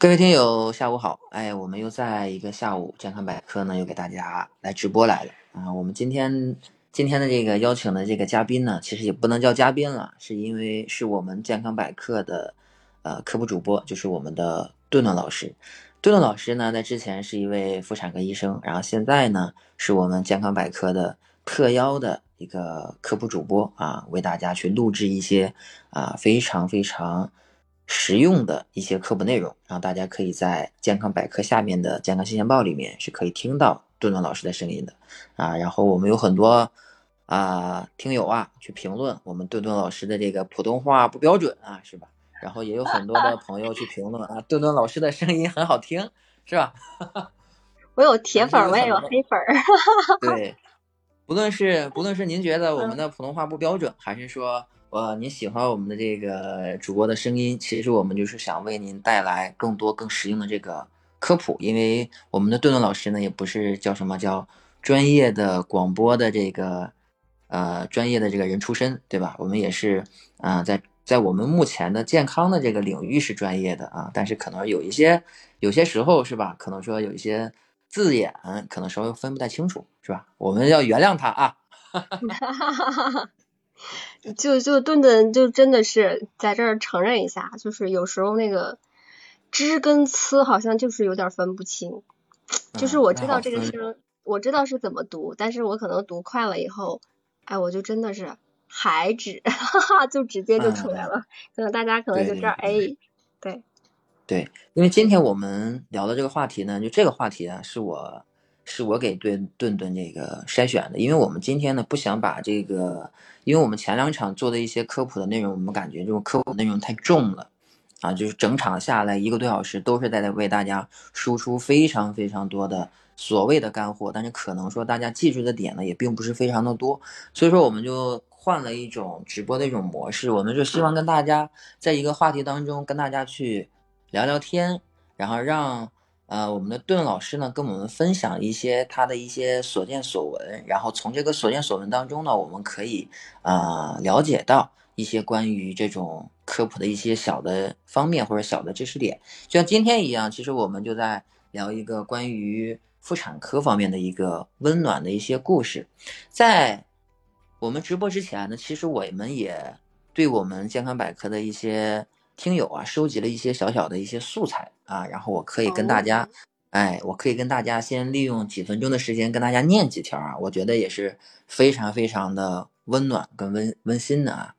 各位听友，下午好！哎，我们又在一个下午健康百科呢，又给大家来直播来了啊。我们今天今天的这个邀请的这个嘉宾呢，其实也不能叫嘉宾了，是因为是我们健康百科的呃科普主播，就是我们的顿顿老师。顿顿老师呢，在之前是一位妇产科医生，然后现在呢，是我们健康百科的特邀的一个科普主播啊，为大家去录制一些啊非常非常。实用的一些科普内容，然后大家可以在健康百科下面的健康新鲜报里面是可以听到顿顿老师的声音的啊。然后我们有很多啊听友啊去评论我们顿顿老师的这个普通话不标准啊，是吧？然后也有很多的朋友去评论啊，顿顿老师的声音很好听，是吧？我有铁粉，我也有黑粉。对，不论是不论是您觉得我们的普通话不标准，还是说。呃，您喜欢我们的这个主播的声音，其实我们就是想为您带来更多更实用的这个科普，因为我们的顿顿老师呢，也不是叫什么叫专业的广播的这个呃专业的这个人出身，对吧？我们也是啊，在在我们目前的健康的这个领域是专业的啊，但是可能有一些有些时候是吧？可能说有一些字眼可能稍微分不太清楚，是吧？我们要原谅他啊。就就顿顿就真的是在这儿承认一下，就是有时候那个知跟呲好像就是有点分不清，就是我知道这个声，我知道是怎么读，但是我可能读快了以后，哎，我就真的是海芷，哈哈，就直接就出来了，可能大家可能就这儿哎，对，对，因为今天我们聊的这个话题呢，就这个话题啊，是我。是我给顿顿顿这个筛选的，因为我们今天呢不想把这个，因为我们前两场做的一些科普的内容，我们感觉这种科普内容太重了，啊，就是整场下来一个多小时都是在为大家输出非常非常多的所谓的干货，但是可能说大家记住的点呢也并不是非常的多，所以说我们就换了一种直播的一种模式，我们就希望跟大家在一个话题当中跟大家去聊聊天，然后让。呃，我们的顿老师呢，跟我们分享一些他的一些所见所闻，然后从这个所见所闻当中呢，我们可以啊了解到一些关于这种科普的一些小的方面或者小的知识点。就像今天一样，其实我们就在聊一个关于妇产科方面的一个温暖的一些故事。在我们直播之前呢，其实我们也对我们健康百科的一些。听友啊，收集了一些小小的一些素材啊，然后我可以跟大家，哎，我可以跟大家先利用几分钟的时间跟大家念几条啊，我觉得也是非常非常的温暖跟温温馨的啊。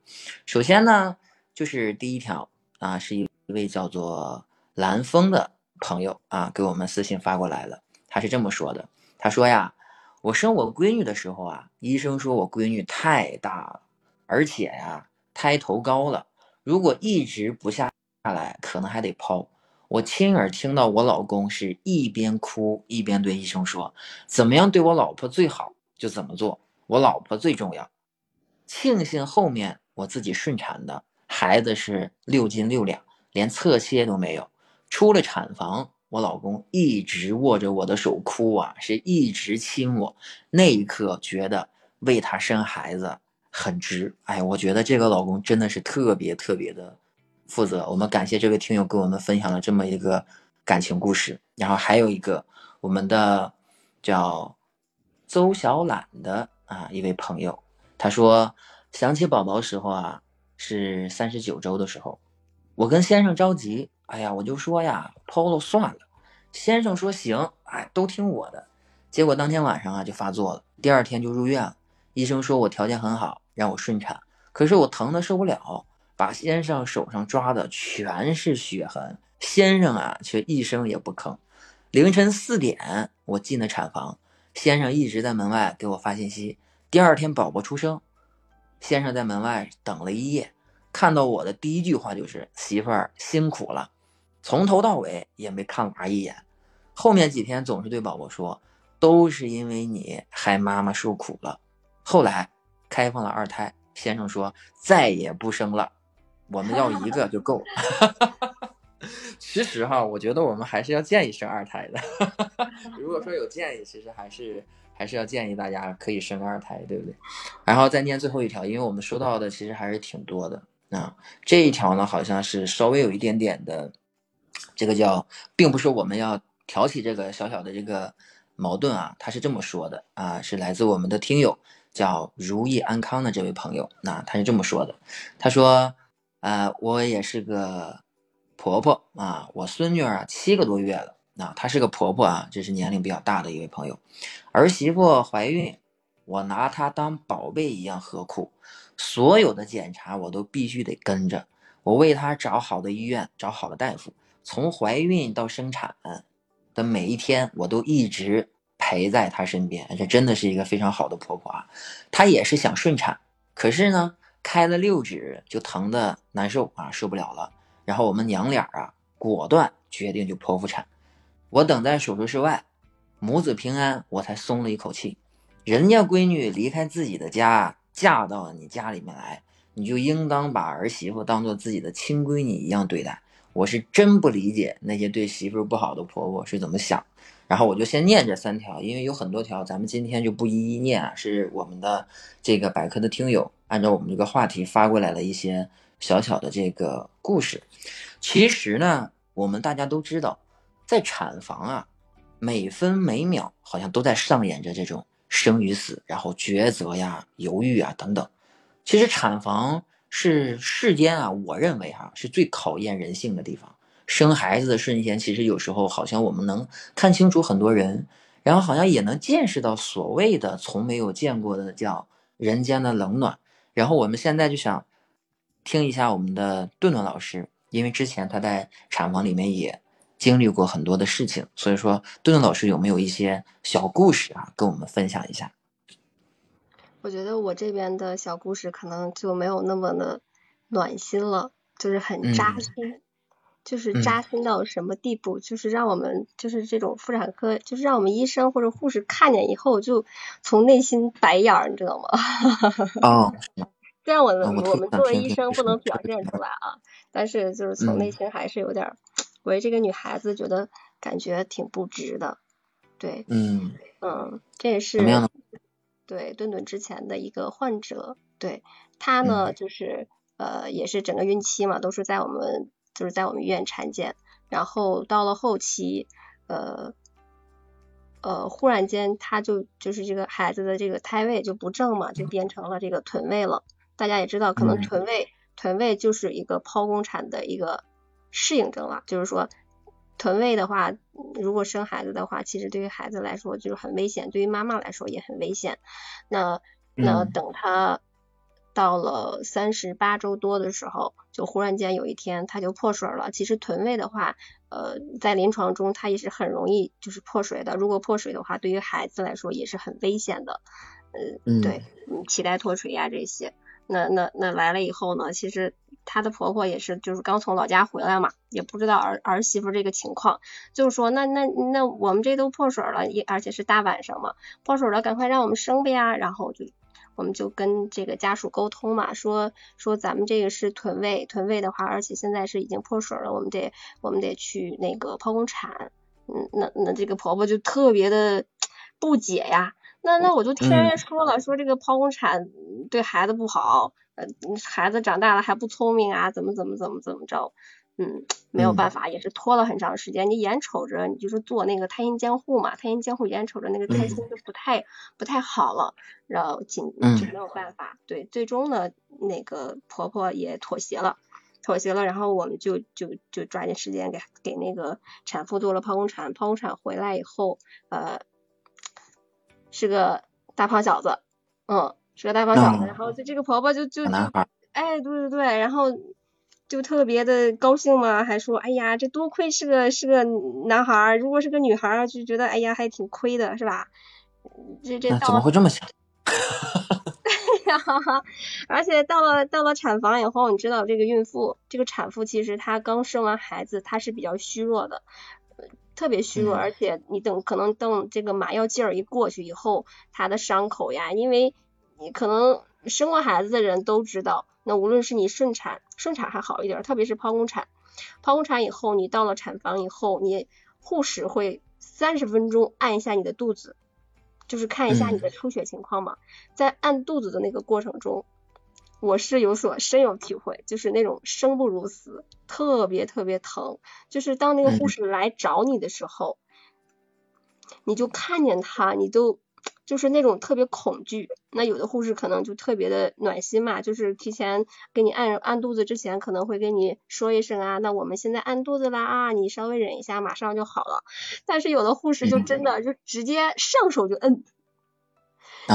首先呢，就是第一条啊，是一位叫做蓝峰的朋友啊，给我们私信发过来了，他是这么说的，他说呀，我生我闺女的时候啊，医生说我闺女太大了，而且呀，胎头高了。如果一直不下下来，可能还得剖。我亲耳听到我老公是一边哭一边对医生说：“怎么样对我老婆最好就怎么做，我老婆最重要。”庆幸后面我自己顺产的孩子是六斤六两，连侧切都没有。出了产房，我老公一直握着我的手哭啊，是一直亲我。那一刻觉得为他生孩子。很值，哎，我觉得这个老公真的是特别特别的负责。我们感谢这位听友给我们分享了这么一个感情故事。然后还有一个我们的叫邹小懒的啊一位朋友，他说想起宝宝时候啊是三十九周的时候，我跟先生着急，哎呀，我就说呀剖了算了。先生说行，哎，都听我的。结果当天晚上啊就发作了，第二天就入院了。医生说我条件很好，让我顺产，可是我疼的受不了，把先生手上抓的全是血痕，先生啊却一声也不吭。凌晨四点，我进了产房，先生一直在门外给我发信息。第二天宝宝出生，先生在门外等了一夜，看到我的第一句话就是媳妇儿辛苦了，从头到尾也没看娃一眼。后面几天总是对宝宝说，都是因为你害妈妈受苦了。后来开放了二胎，先生说再也不生了，我们要一个就够了。其实哈，我觉得我们还是要建议生二胎的。如果说有建议，其实还是还是要建议大家可以生个二胎，对不对？然后再念最后一条，因为我们收到的其实还是挺多的啊。这一条呢，好像是稍微有一点点的这个叫，并不是我们要挑起这个小小的这个矛盾啊，他是这么说的啊，是来自我们的听友叫如意安康的这位朋友，那他是这么说的，他说，呃，我也是个婆婆啊，我孙女儿啊七个多月了，啊她是个婆婆啊，这是年龄比较大的一位朋友，儿媳妇怀孕，我拿她当宝贝一样呵护，所有的检查我都必须得跟着。我为她找好的医院，找好的大夫，从怀孕到生产的每一天，我都一直陪在她身边。这真的是一个非常好的婆婆啊！她也是想顺产，可是呢，开了六指就疼的难受啊，受不了了。然后我们娘俩啊，果断决定就剖腹产。我等在手术室外，母子平安，我才松了一口气。人家闺女离开自己的家，嫁到你家里面来。你就应当把儿媳妇当做自己的亲闺女一样对待。我是真不理解那些对媳妇不好的婆婆是怎么想。然后我就先念这三条，因为有很多条，咱们今天就不一一念啊。是我们的这个百科的听友按照我们这个话题发过来了一些小小的这个故事。其实呢，我们大家都知道，在产房啊，每分每秒好像都在上演着这种生与死，然后抉择呀、犹豫啊等等。其实产房是世间啊，我认为哈是最考验人性的地方。生孩子的瞬间，其实有时候好像我们能看清楚很多人，然后好像也能见识到所谓的从没有见过的叫人间的冷暖。然后我们现在就想听一下我们的顿顿老师，因为之前他在产房里面也经历过很多的事情，所以说顿顿老师有没有一些小故事啊，跟我们分享一下？我觉得我这边的小故事可能就没有那么的暖心了，就是很扎心，就是扎心到什么地步？就是让我们就是这种妇产科，就是让我们医生或者护士看见以后就从内心白眼儿，你知道吗？哦，虽然我们我们作为医生不能表现出来啊，但是就是从内心还是有点为这个女孩子觉得感觉挺不值的，对，嗯嗯，这也是。对，顿顿之前的一个患者，对他呢，就是呃，也是整个孕期嘛，都是在我们就是在我们医院产检，然后到了后期，呃呃，忽然间他就就是这个孩子的这个胎位就不正嘛，就变成了这个臀位了。大家也知道，可能臀位臀位就是一个剖宫产的一个适应症了，就是说。臀位的话，如果生孩子的话，其实对于孩子来说就是很危险，对于妈妈来说也很危险。那那等他到了三十八周多的时候，就忽然间有一天他就破水了。其实臀位的话，呃，在临床中它也是很容易就是破水的。如果破水的话，对于孩子来说也是很危险的。嗯，对，脐带脱垂呀这些。那那那来了以后呢，其实。她的婆婆也是，就是刚从老家回来嘛，也不知道儿儿媳妇这个情况，就是说，那那那我们这都破水了，也而且是大晚上嘛，破水了，赶快让我们生呗呀，然后就我们就跟这个家属沟通嘛，说说咱们这个是臀位，臀位的话，而且现在是已经破水了，我们得我们得去那个剖宫产，嗯，那那这个婆婆就特别的不解呀，那那我就听人家说了，说这个剖宫产对孩子不好。孩子长大了还不聪明啊？怎么怎么怎么怎么着？嗯，没有办法，也是拖了很长时间。你眼瞅着你就是做那个胎心监护嘛，胎心监护眼瞅着那个胎心就不太不太好了，然后紧就没有办法。对，最终呢，那个婆婆也妥协了，妥协了，然后我们就就就抓紧时间给给那个产妇做了剖宫产。剖宫产回来以后，呃，是个大胖小子，嗯。是个大胖小子，然后就这个婆婆就就就，哎，对对对，然后就特别的高兴嘛，还说，哎呀，这多亏是个是个男孩儿，如果是个女孩儿，就觉得哎呀还挺亏的，是吧？这这怎么会这么想？对呀，而且到了到了产房以后，你知道这个孕妇，这个产妇其实她刚生完孩子，她是比较虚弱的，特别虚弱，而且你等可能等这个麻药劲儿一过去以后，她的伤口呀，因为你可能生过孩子的人都知道，那无论是你顺产，顺产还好一点，特别是剖宫产，剖宫产以后，你到了产房以后，你护士会三十分钟按一下你的肚子，就是看一下你的出血情况嘛，在按肚子的那个过程中，我是有所深有体会，就是那种生不如死，特别特别疼。就是当那个护士来找你的时候，你就看见他，你都就是那种特别恐惧。那有的护士可能就特别的暖心嘛，就是提前给你按按肚子之前，可能会跟你说一声啊，那我们现在按肚子啦啊，你稍微忍一下，马上就好了。但是有的护士就真的就直接上手就摁，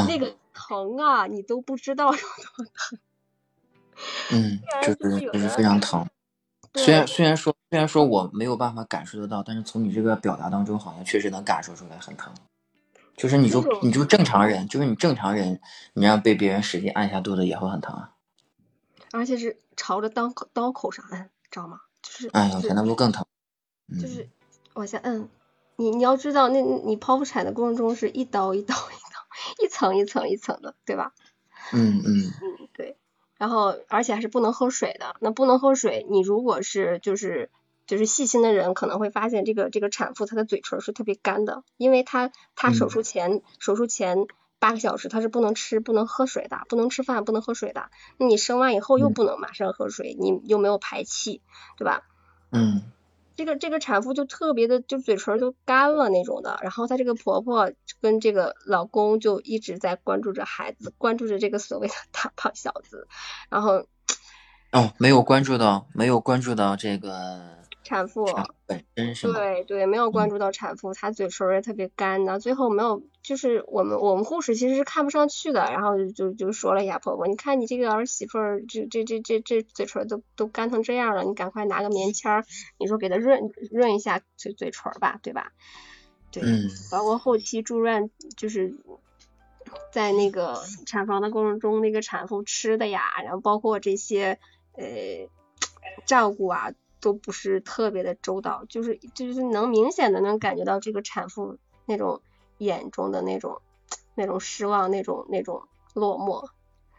那个疼啊，你都不知道有多疼。嗯，就是就是非常疼。虽然虽然说虽然说我没有办法感受得到，但是从你这个表达当中，好像确实能感受出来很疼。就是你就你就正常人，就是你正常人，你让被别人使劲按下肚子也会很疼啊。而且是朝着刀口刀口上按，知道吗？就是。哎呀，那不更疼？就是往下摁。你你要知道，那你剖腹产的过程中是一刀一刀一刀，一层一层一层的，对吧？嗯嗯嗯，对。然后，而且还是不能喝水的。那不能喝水，你如果是就是就是细心的人，可能会发现这个这个产妇她的嘴唇是特别干的，因为她她手术前手术前八个小时她是不能吃不能喝水的，不能吃饭不能喝水的。那你生完以后又不能马上喝水，你又没有排气，对吧？嗯。这个这个产妇就特别的，就嘴唇就干了那种的，然后她这个婆婆跟这个老公就一直在关注着孩子，关注着这个所谓的大胖小子，然后哦，没有关注到，没有关注到这个。产妇本身是对对，没有关注到产妇，她嘴唇也特别干的，最后没有，就是我们我们护士其实是看不上去的，然后就就说了一下婆婆，你看你这个儿媳妇儿，这这这这这嘴唇都都干成这样了，你赶快拿个棉签儿，你说给她润润一下嘴嘴唇吧，对吧？对，包括后期住院，就是在那个产房的过程中，那个产妇吃的呀，然后包括这些呃 照顾啊。都不是特别的周到，就是就是能明显的能感觉到这个产妇那种眼中的那种那种失望，那种那种落寞，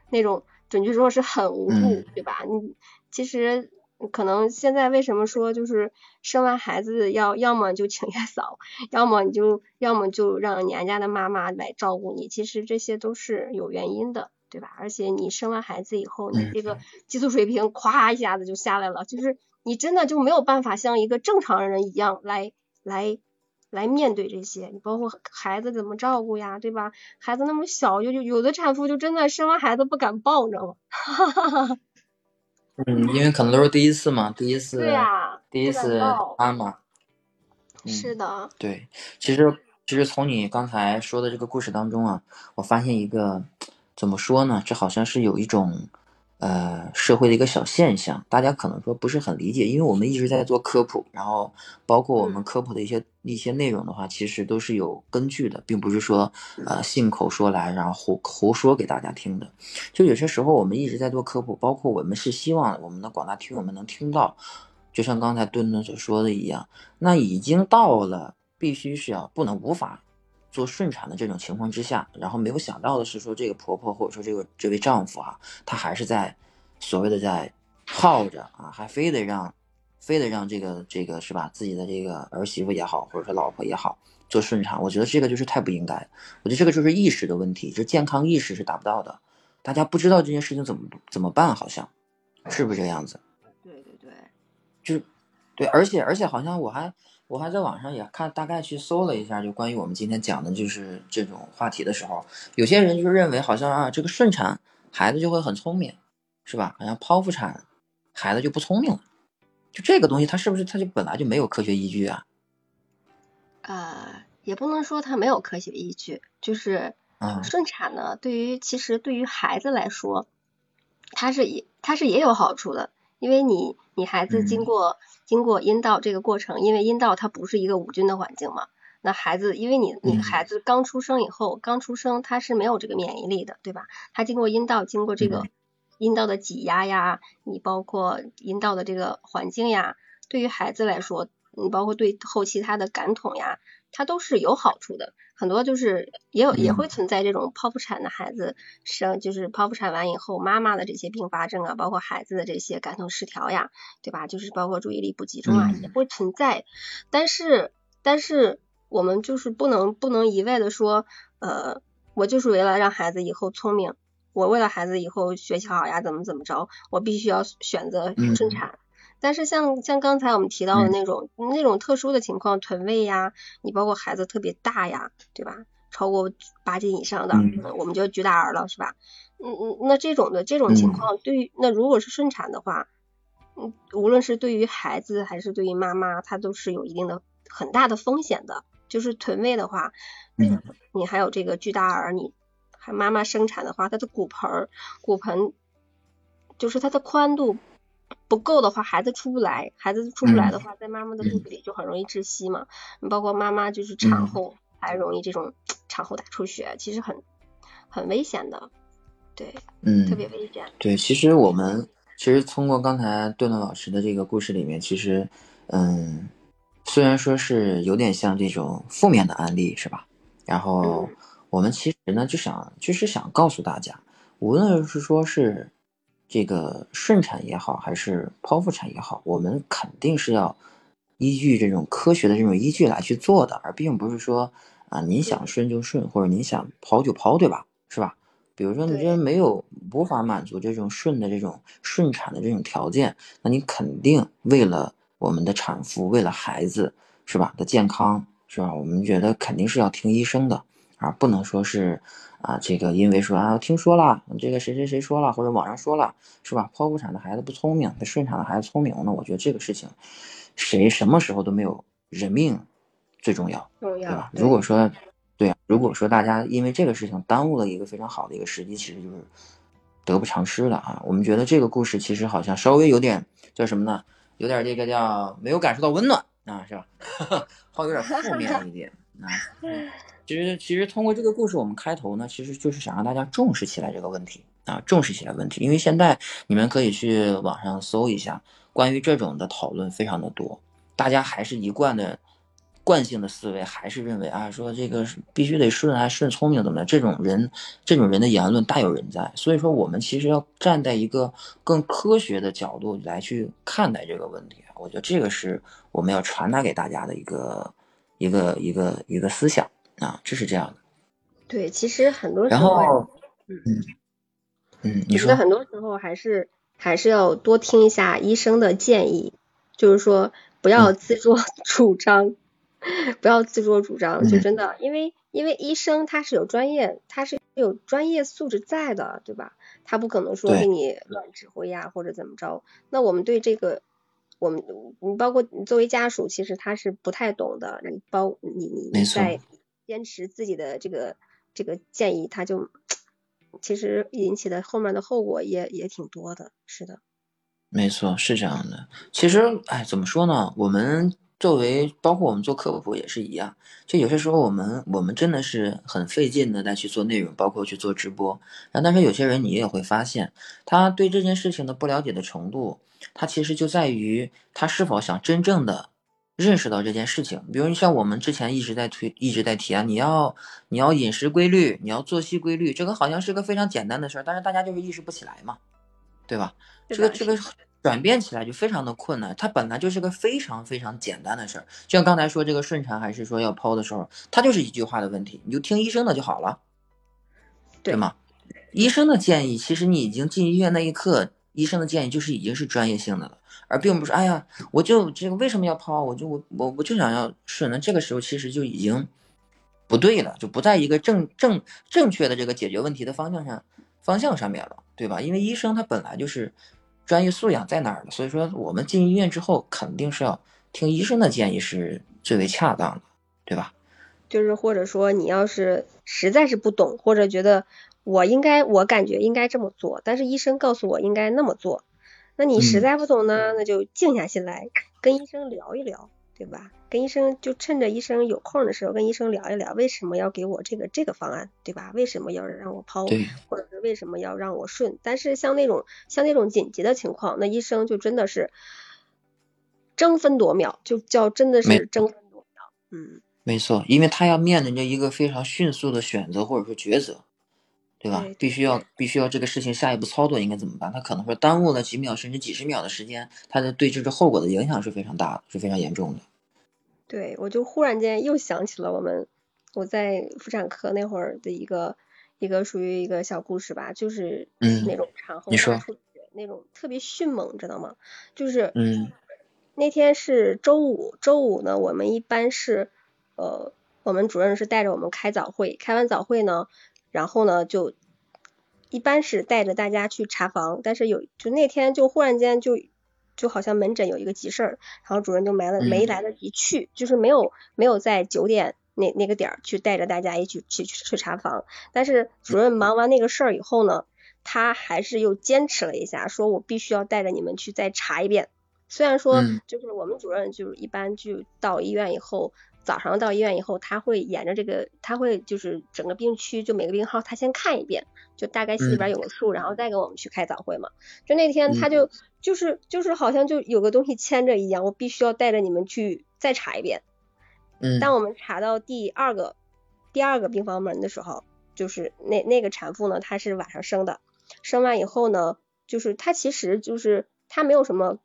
那种准确说是很无助，对吧？你其实可能现在为什么说就是生完孩子要要么就请月嫂，要么你就要么就让娘家的妈妈来照顾你，其实这些都是有原因的，对吧？而且你生完孩子以后，你这个激素水平 咵一下子就下来了，就是。你真的就没有办法像一个正常人一样来来来面对这些，你包括孩子怎么照顾呀，对吧？孩子那么小，就就有的产妇就真的生完孩子不敢抱，你知道吗？哈哈哈。嗯，因为可能都是第一次嘛，第一次，对呀，第一次妈妈。是的。对，其实其实从你刚才说的这个故事当中啊，我发现一个怎么说呢？这好像是有一种。呃，社会的一个小现象，大家可能说不是很理解，因为我们一直在做科普，然后包括我们科普的一些一些内容的话，其实都是有根据的，并不是说呃信口说来，然后胡胡说给大家听的。就有些时候我们一直在做科普，包括我们是希望我们的广大听友们能听到，就像刚才顿顿所说的一样，那已经到了必须是要不能无法。做顺产的这种情况之下，然后没有想到的是说，这个婆婆或者说这个这位丈夫啊，他还是在所谓的在耗着啊，还非得让非得让这个这个是吧，自己的这个儿媳妇也好，或者说老婆也好做顺产，我觉得这个就是太不应该。我觉得这个就是意识的问题，就健康意识是达不到的。大家不知道这件事情怎么怎么办，好像是不是这个样子？对对对，就是对，而且而且好像我还。我还在网上也看，大概去搜了一下，就关于我们今天讲的就是这种话题的时候，有些人就认为好像啊，这个顺产孩子就会很聪明，是吧？好像剖腹产孩子就不聪明了，就这个东西，它是不是它就本来就没有科学依据啊？呃，也不能说它没有科学依据，就是顺产呢，对于其实对于孩子来说，它是也它是也有好处的，因为你你孩子经过。经过阴道这个过程，因为阴道它不是一个无菌的环境嘛，那孩子因为你你孩子刚出生以后，刚出生他是没有这个免疫力的，对吧？他经过阴道，经过这个阴道的挤压呀，你包括阴道的这个环境呀，对于孩子来说，你包括对后期他的感统呀。它都是有好处的，很多就是也有也会存在这种剖腹产的孩子生，就是剖腹产完以后妈妈的这些并发症啊，包括孩子的这些感统失调呀，对吧？就是包括注意力不集中啊，也会存在。但是但是我们就是不能不能一味的说，呃，我就是为了让孩子以后聪明，我为了孩子以后学习好呀，怎么怎么着，我必须要选择顺产。但是像像刚才我们提到的那种那种特殊的情况，臀位呀，你包括孩子特别大呀，对吧？超过八斤以上的，我们就巨大儿了，是吧？嗯嗯，那这种的这种情况，对于那如果是顺产的话，嗯，无论是对于孩子还是对于妈妈，它都是有一定的很大的风险的。就是臀位的话，嗯，你还有这个巨大儿，你还妈妈生产的话，她的骨盆骨盆就是它的宽度不够的话，孩子出不来，孩子出不来的话，在妈妈的肚子里就很容易窒息嘛。你包括妈妈就是产后还容易这种产后大出血，其实很很危险的。对，嗯，特别危险。对，其实我们其实通过刚才段段老师的这个故事里面，其实，嗯，虽然说是有点像这种负面的案例，是吧？然后我们其实呢就想就是想告诉大家，无论是说是这个顺产也好，还是剖腹产也好，我们肯定是要依据这种科学的这种依据来去做的，而并不是说啊您想顺就顺，或者您想剖就剖，对吧？是吧？比如说，你这没有无法满足这种顺的这种顺产的这种条件，那你肯定为了我们的产妇，为了孩子，是吧的健康，是吧？我们觉得肯定是要听医生的而，不能说是啊，这个因为说啊，听说了，这个谁谁谁说了，或者网上说了，是吧？剖腹产的孩子不聪明，那顺产的孩子聪明呢？我觉得这个事情，谁什么时候都没有人命最重要，对吧？如果说。对啊，如果说大家因为这个事情耽误了一个非常好的一个时机，其实就是得不偿失了啊。我们觉得这个故事其实好像稍微有点叫什么呢？有点这个叫没有感受到温暖啊，是吧？好有点负面一点啊。其实其实通过这个故事，我们开头呢，其实就是想让大家重视起来这个问题啊，重视起来问题。因为现在你们可以去网上搜一下，关于这种的讨论非常的多，大家还是一贯的。惯性的思维还是认为啊，说这个必须得顺啊顺聪明怎么的？这种人，这种人的言论大有人在。所以说，我们其实要站在一个更科学的角度来去看待这个问题。我觉得这个是我们要传达给大家的一个一个一个一个思想啊，就是这样的。对，其实很多时候，嗯嗯，你说很多时候还是还是要多听一下医生的建议，就是说不要自作主张。不要自作主张，就真的，因为因为医生他是有专业，他是有专业素质在的，对吧？他不可能说给你乱指挥呀，或者怎么着。那我们对这个，我们你包括你作为家属，其实他是不太懂的。你包你你在坚持自己的这个这个建议，他就其实引起的后面的后果也也挺多的。是的，没错，是这样的。其实，哎，怎么说呢？我们。作为包括我们做科普也是一样，就有些时候我们我们真的是很费劲的在去做内容，包括去做直播。然后，但是有些人你也会发现，他对这件事情的不了解的程度，他其实就在于他是否想真正的认识到这件事情。比如像我们之前一直在推一直在提啊，你要你要饮食规律，你要作息规律，这个好像是个非常简单的事儿，但是大家就是意识不起来嘛，对吧？这个这个。转变起来就非常的困难，它本来就是个非常非常简单的事儿，就像刚才说这个顺产还是说要剖的时候，它就是一句话的问题，你就听医生的就好了，对吗？医生的建议，其实你已经进医院那一刻，医生的建议就是已经是专业性的了，而并不是哎呀，我就这个为什么要剖？我就我我我就想要顺，那这个时候其实就已经不对了，就不在一个正正正确的这个解决问题的方向上方向上面了，对吧？因为医生他本来就是。专业素养在哪儿？所以说，我们进医院之后，肯定是要听医生的建议是最为恰当的，对吧？就是或者说，你要是实在是不懂，或者觉得我应该，我感觉应该这么做，但是医生告诉我应该那么做，那你实在不懂呢，那就静下心来跟医生聊一聊，对吧？跟医生就趁着医生有空的时候，跟医生聊一聊，为什么要给我这个这个方案，对吧？为什么要让我剖，或者是为什么要让我顺？但是像那种像那种紧急的情况，那医生就真的是争分夺秒，就叫真的是争分夺秒。嗯，没错，因为他要面临着一个非常迅速的选择或者说抉择，对吧？必须要必须要这个事情下一步操作应该怎么办？他可能会耽误了几秒甚至几十秒的时间，他的对这个后果的影响是非常大的，是非常严重的。对，我就忽然间又想起了我们我在妇产科那会儿的一个一个属于一个小故事吧，就是那种产后大出血那种特别迅猛，知道吗？就是嗯，那天是周五，周五呢，我们一般是呃，我们主任是带着我们开早会，开完早会呢，然后呢就一般是带着大家去查房，但是有就那天就忽然间就就好像门诊有一个急事儿，然后主任就没了没来得及去，就是没有没有在九点。那那个点儿去带着大家一起去去查房，但是主任忙完那个事儿以后呢，他还是又坚持了一下，说我必须要带着你们去再查一遍。虽然说就是我们主任就是一般就到医院以后，早上到医院以后，他会沿着这个，他会就是整个病区就每个病号他先看一遍，就大概心里边有个数，然后再给我们去开早会嘛。就那天他就就是就是好像就有个东西牵着一样，我必须要带着你们去再查一遍。嗯当我们查到第二个第二个病房门的时候，就是那那个产妇呢，她是晚上生的，生完以后呢，就是她其实就是她没有什么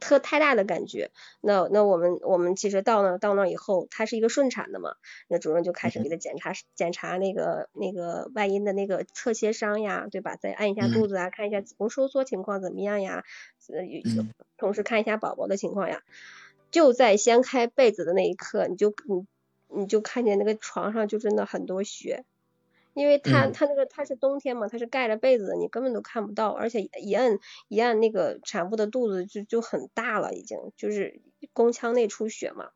特太大的感觉。那那我们我们其实到那到那以后，它是一个顺产的嘛，那主任就开始给他检查检查那个那个外阴的那个侧切伤呀，对吧？再按一下肚子啊，看一下子宫收缩情况怎么样呀，呃，同时看一下宝宝的情况呀。就在掀开被子的那一刻，你就你你就看见那个床上就真的很多血，因为他他那个他是冬天嘛，他是盖着被子的，你根本都看不到，而且一按一按那个产妇的肚子就就很大了，已经就是宫腔内出血嘛，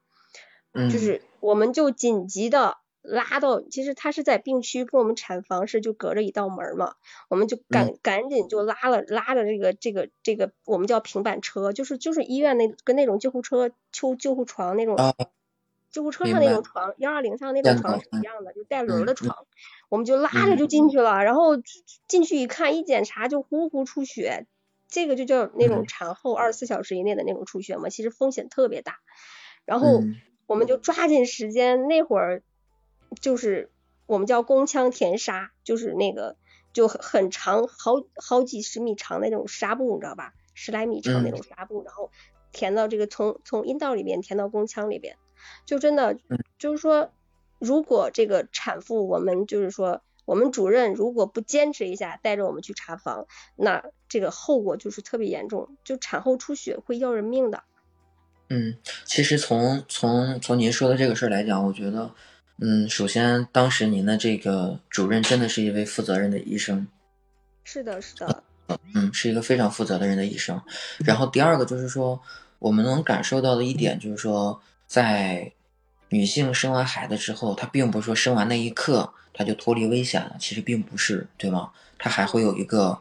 就是我们就紧急的。拉到，其实他是在病区，跟我们产房是就隔着一道门嘛，我们就赶赶紧就拉了拉着这个这个这个我们叫平板车，就是就是医院那跟那种救护车救救护床那种，救护车上那种床，幺二零上那种床是一样的，就带轮的床，我们就拉着就进去了，然后进去一看，一检查就呼呼出血，这个就叫那种产后二十四小时以内的那种出血嘛，其实风险特别大，然后我们就抓紧时间那会儿。就是我们叫宫腔填纱，就是那个就很很长，好好几十米长的那种纱布，你知道吧？十来米长那种纱布，然后填到这个从从阴道里边填到宫腔里边，就真的就是说，如果这个产妇我们就是说我们主任如果不坚持一下，带着我们去查房，那这个后果就是特别严重，就产后出血会要人命的。嗯，其实从从从您说的这个事儿来讲，我觉得。嗯，首先，当时您的这个主任真的是一位负责任的医生，是的，是的，嗯，是一个非常负责的人的医生。然后第二个就是说，我们能感受到的一点就是说，在女性生完孩子之后，她并不是说生完那一刻她就脱离危险了，其实并不是，对吗？她还会有一个，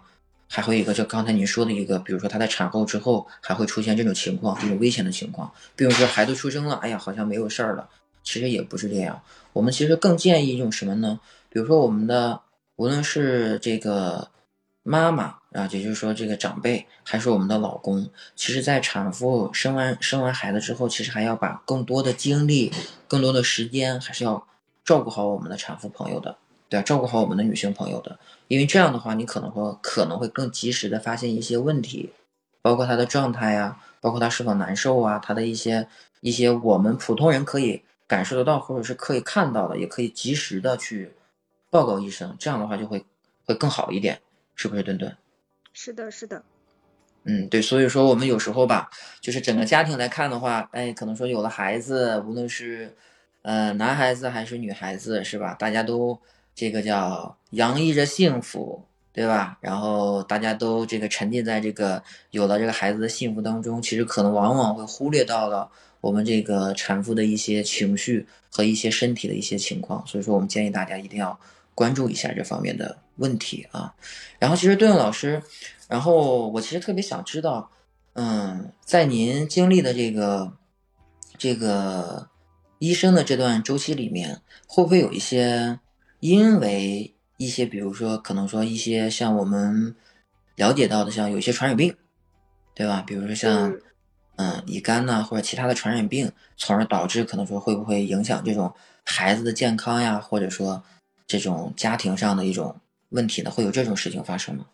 还会有一个，就刚才您说的一个，比如说她在产后之后还会出现这种情况，这种危险的情况，比如说孩子出生了，哎呀，好像没有事儿了。其实也不是这样，我们其实更建议一种什么呢？比如说我们的无论是这个妈妈啊，也就是说这个长辈，还是我们的老公，其实，在产妇生完生完孩子之后，其实还要把更多的精力、更多的时间，还是要照顾好我们的产妇朋友的，对吧？照顾好我们的女性朋友的，因为这样的话，你可能会可能会更及时的发现一些问题，包括她的状态呀，包括她是否难受啊，她的一些一些我们普通人可以。感受得到，或者是可以看到的，也可以及时的去报告医生，这样的话就会会更好一点，是不是，顿顿？是的，是的。嗯，对，所以说我们有时候吧，就是整个家庭来看的话，哎，可能说有了孩子，无论是呃男孩子还是女孩子，是吧？大家都这个叫洋溢着幸福，对吧？然后大家都这个沉浸在这个有了这个孩子的幸福当中，其实可能往往会忽略到了。我们这个产妇的一些情绪和一些身体的一些情况，所以说我们建议大家一定要关注一下这方面的问题啊。然后其实顿老师，然后我其实特别想知道，嗯，在您经历的这个这个医生的这段周期里面，会不会有一些因为一些，比如说可能说一些像我们了解到的，像有一些传染病，对吧？比如说像。嗯，乙肝呐，或者其他的传染病，从而导致可能说会不会影响这种孩子的健康呀，或者说这种家庭上的一种问题呢？会有这种事情发生吗？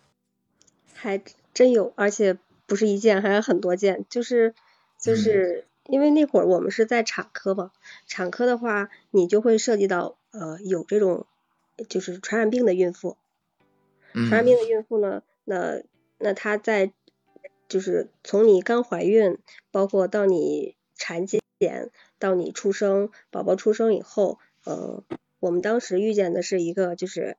还真有，而且不是一件，还有很多件。就是就是因为那会儿我们是在产科嘛，产科的话，你就会涉及到呃有这种就是传染病的孕妇，传染病的孕妇呢，那那她在就是从你刚怀孕，包括到你产检到你出生，宝宝出生以后，呃，我们当时遇见的是一个就是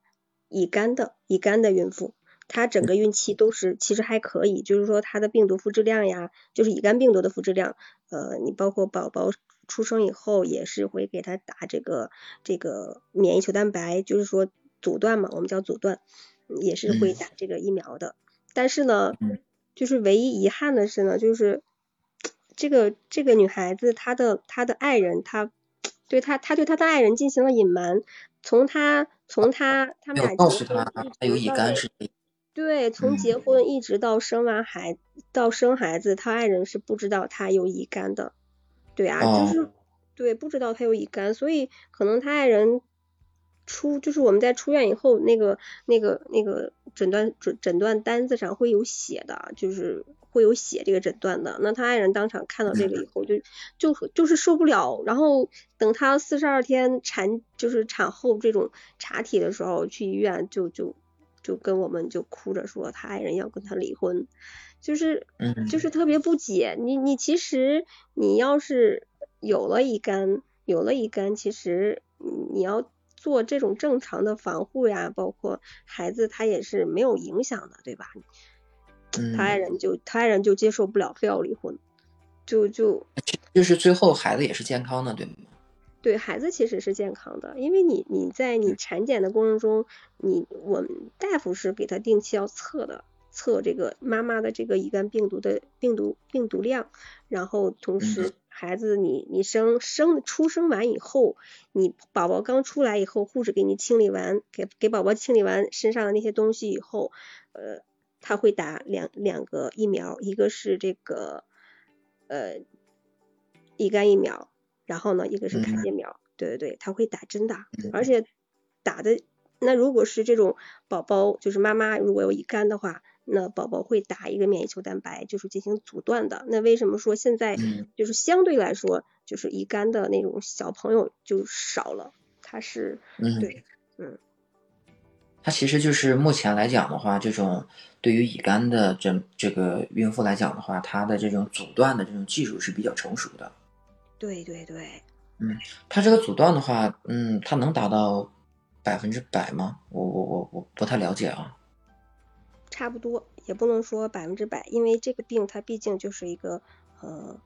乙肝的乙肝的孕妇，她整个孕期都是其实还可以，就是说她的病毒复制量呀，就是乙肝病毒的复制量，呃，你包括宝宝。出生以后也是会给他打这个这个免疫球蛋白，就是说阻断嘛，我们叫阻断，也是会打这个疫苗的。但是呢，就是唯一遗憾的是呢，就是这个这个女孩子她的她的爱人，她对她她对她的爱人进行了隐瞒，从她从他他们俩告诉他他有乙肝是对，从结婚一直到生完孩到生孩子，他爱人是不知道他有乙肝的。对啊，就是对，不知道他有乙肝，所以可能他爱人出，就是我们在出院以后，那个那个那个诊断诊诊断单子上会有写的，就是会有血这个诊断的。那他爱人当场看到这个以后，就就就是受不了，然后等他四十二天产就是产后这种查体的时候，去医院就就就跟我们就哭着说，他爱人要跟他离婚。就是，就是特别不解。你你其实你要是有了乙肝，有了乙肝，其实你要做这种正常的防护呀，包括孩子他也是没有影响的，对吧？他爱人就他爱人就接受不了，非要离婚，就就就是最后孩子也是健康的，对吗？对孩子其实是健康的，因为你你在你产检的过程中，你我们大夫是给他定期要测的。测这个妈妈的这个乙肝病毒的病毒病毒量，然后同时孩子你你生生出生完以后，你宝宝刚出来以后，护士给你清理完给给宝宝清理完身上的那些东西以后，呃，他会打两两个疫苗，一个是这个呃乙肝疫苗，然后呢一个是卡介苗，对对对，他会打针的，而且打的那如果是这种宝宝就是妈妈如果有乙肝的话。那宝宝会打一个免疫球蛋白，就是进行阻断的。那为什么说现在就是相对来说，就是乙肝的那种小朋友就少了？他是，对，嗯，他其实就是目前来讲的话，这种对于乙肝的这这个孕妇来讲的话，它的这种阻断的这种技术是比较成熟的。对对对，嗯，它这个阻断的话，嗯，它能达到百分之百吗？我我我我不太了解啊。差不多也不能说百分之百，因为这个病它毕竟就是一个呃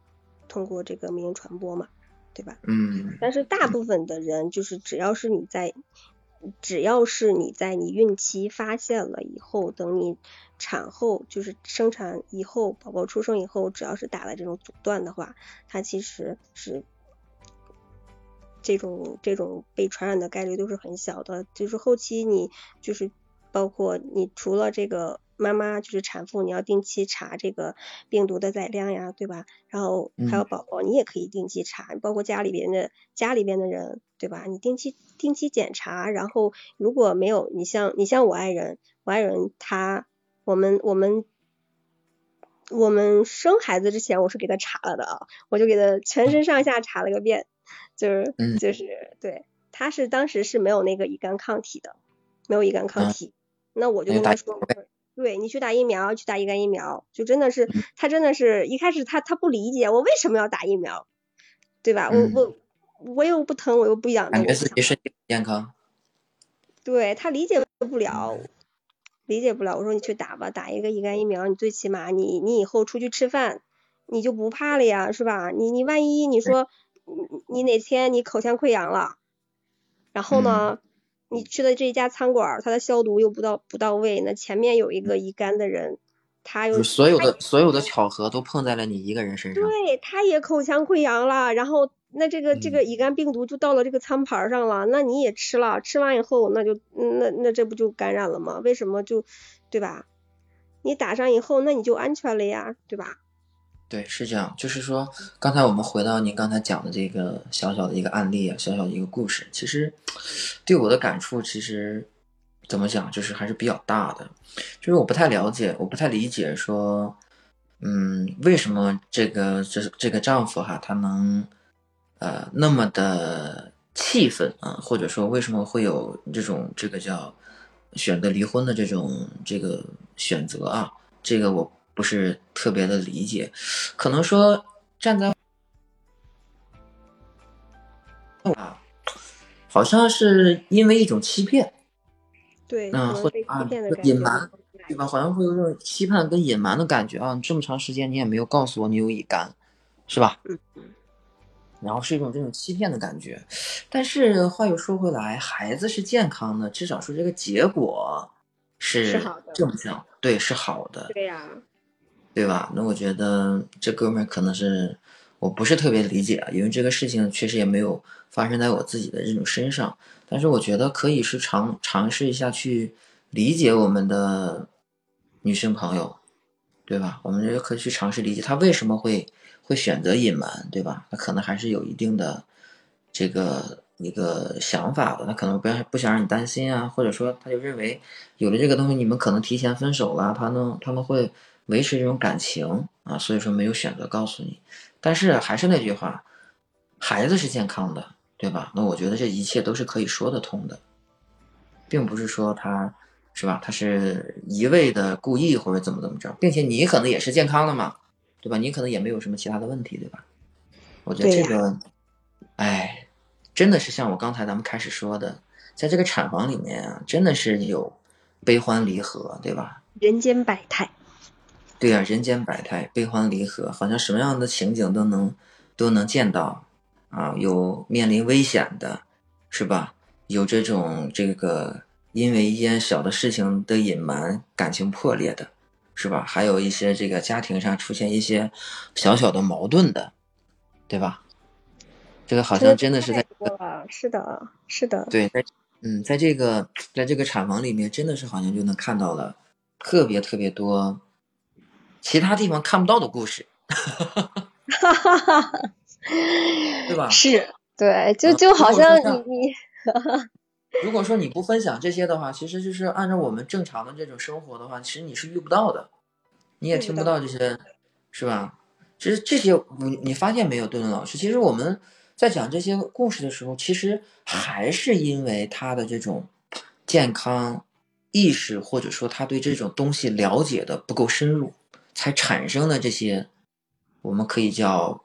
通过这个免疫传播嘛，对吧？嗯。但是大部分的人就是只要是你在只要是你在你孕期发现了以后，等你产后就是生产以后，宝宝出生以后，只要是打了这种阻断的话，它其实是这种这种被传染的概率都是很小的，就是后期你就是。包括你除了这个妈妈就是产妇，你要定期查这个病毒的载量呀，对吧？然后还有宝宝，你也可以定期查，包括家里边的家里边的人，对吧？你定期定期检查，然后如果没有，你像你像我爱人，我爱人他，我们我们我们生孩子之前，我是给他查了的啊，我就给他全身上下查了个遍，就是就是对，他是当时是没有那个乙肝抗体的，没有乙肝抗体。那我就跟他说，对你去打疫苗，去打乙肝疫苗，就真的是他真的是一开始他他不理解我为什么要打疫苗，对吧？我我我又不疼，我又不痒，感觉自己身体健康。对他理解不了，理解不了。我说你去打吧，打一个乙肝疫苗，你最起码你你以后出去吃饭你就不怕了呀，是吧？你你万一你说你哪天你口腔溃疡了，然后呢？你去的这一家餐馆，它的消毒又不到不到位，那前面有一个乙肝的人，他又所有的所有的巧合都碰在了你一个人身上。对，他也口腔溃疡了，然后那这个这个乙肝病毒就到了这个餐盘上了，那你也吃了，吃完以后那就那那这不就感染了吗？为什么就对吧？你打上以后，那你就安全了呀，对吧？对，是这样，就是说，刚才我们回到您刚才讲的这个小小的一个案例啊，小小的一个故事，其实对我的感触，其实怎么讲，就是还是比较大的。就是我不太了解，我不太理解，说，嗯，为什么这个这这个丈夫哈，他能呃那么的气氛啊，或者说为什么会有这种这个叫选择离婚的这种这个选择啊？这个我不是特别的理解，可能说站在啊，好像是因为一种欺骗，对，嗯，或啊隐瞒，对吧？好像会有这种期盼跟隐瞒的感觉啊！这么长时间你也没有告诉我你有乙肝，是吧？嗯。然后是一种这种欺骗的感觉，但是话又说回来，孩子是健康的，至少说这个结果是正向，对，是好的，对呀，对吧？那我觉得这哥们儿可能是我不是特别理解啊，因为这个事情确实也没有发生在我自己的这种身上，但是我觉得可以是尝尝试一下去理解我们的女性朋友，对吧？我们也可以去尝试理解她为什么会。会选择隐瞒，对吧？他可能还是有一定的这个一个想法的。他可能不不想让你担心啊，或者说他就认为有了这个东西，你们可能提前分手了，他能他们会维持这种感情啊，所以说没有选择告诉你。但是还是那句话，孩子是健康的，对吧？那我觉得这一切都是可以说得通的，并不是说他是吧？他是一味的故意或者怎么怎么着，并且你可能也是健康的嘛。对吧？你可能也没有什么其他的问题，对吧？我觉得这个，哎，真的是像我刚才咱们开始说的，在这个产房里面啊，真的是有悲欢离合，对吧？人间百态。对呀，人间百态，悲欢离合，好像什么样的情景都能都能见到啊！有面临危险的，是吧？有这种这个因为一件小的事情的隐瞒，感情破裂的。是吧？还有一些这个家庭上出现一些小小的矛盾的，对吧？这个好像真的是在是的，是的，对，在嗯，在这个在这个产房里面，真的是好像就能看到了特别特别多其他地方看不到的故事，哈哈哈，对吧？是，对，就就好像你你。如果说你不分享这些的话，其实就是按照我们正常的这种生活的话，其实你是遇不到的，你也听不到这些，是吧？其实这些，你你发现没有，顿顿老师？其实我们在讲这些故事的时候，其实还是因为他的这种健康意识，或者说他对这种东西了解的不够深入，才产生的这些，我们可以叫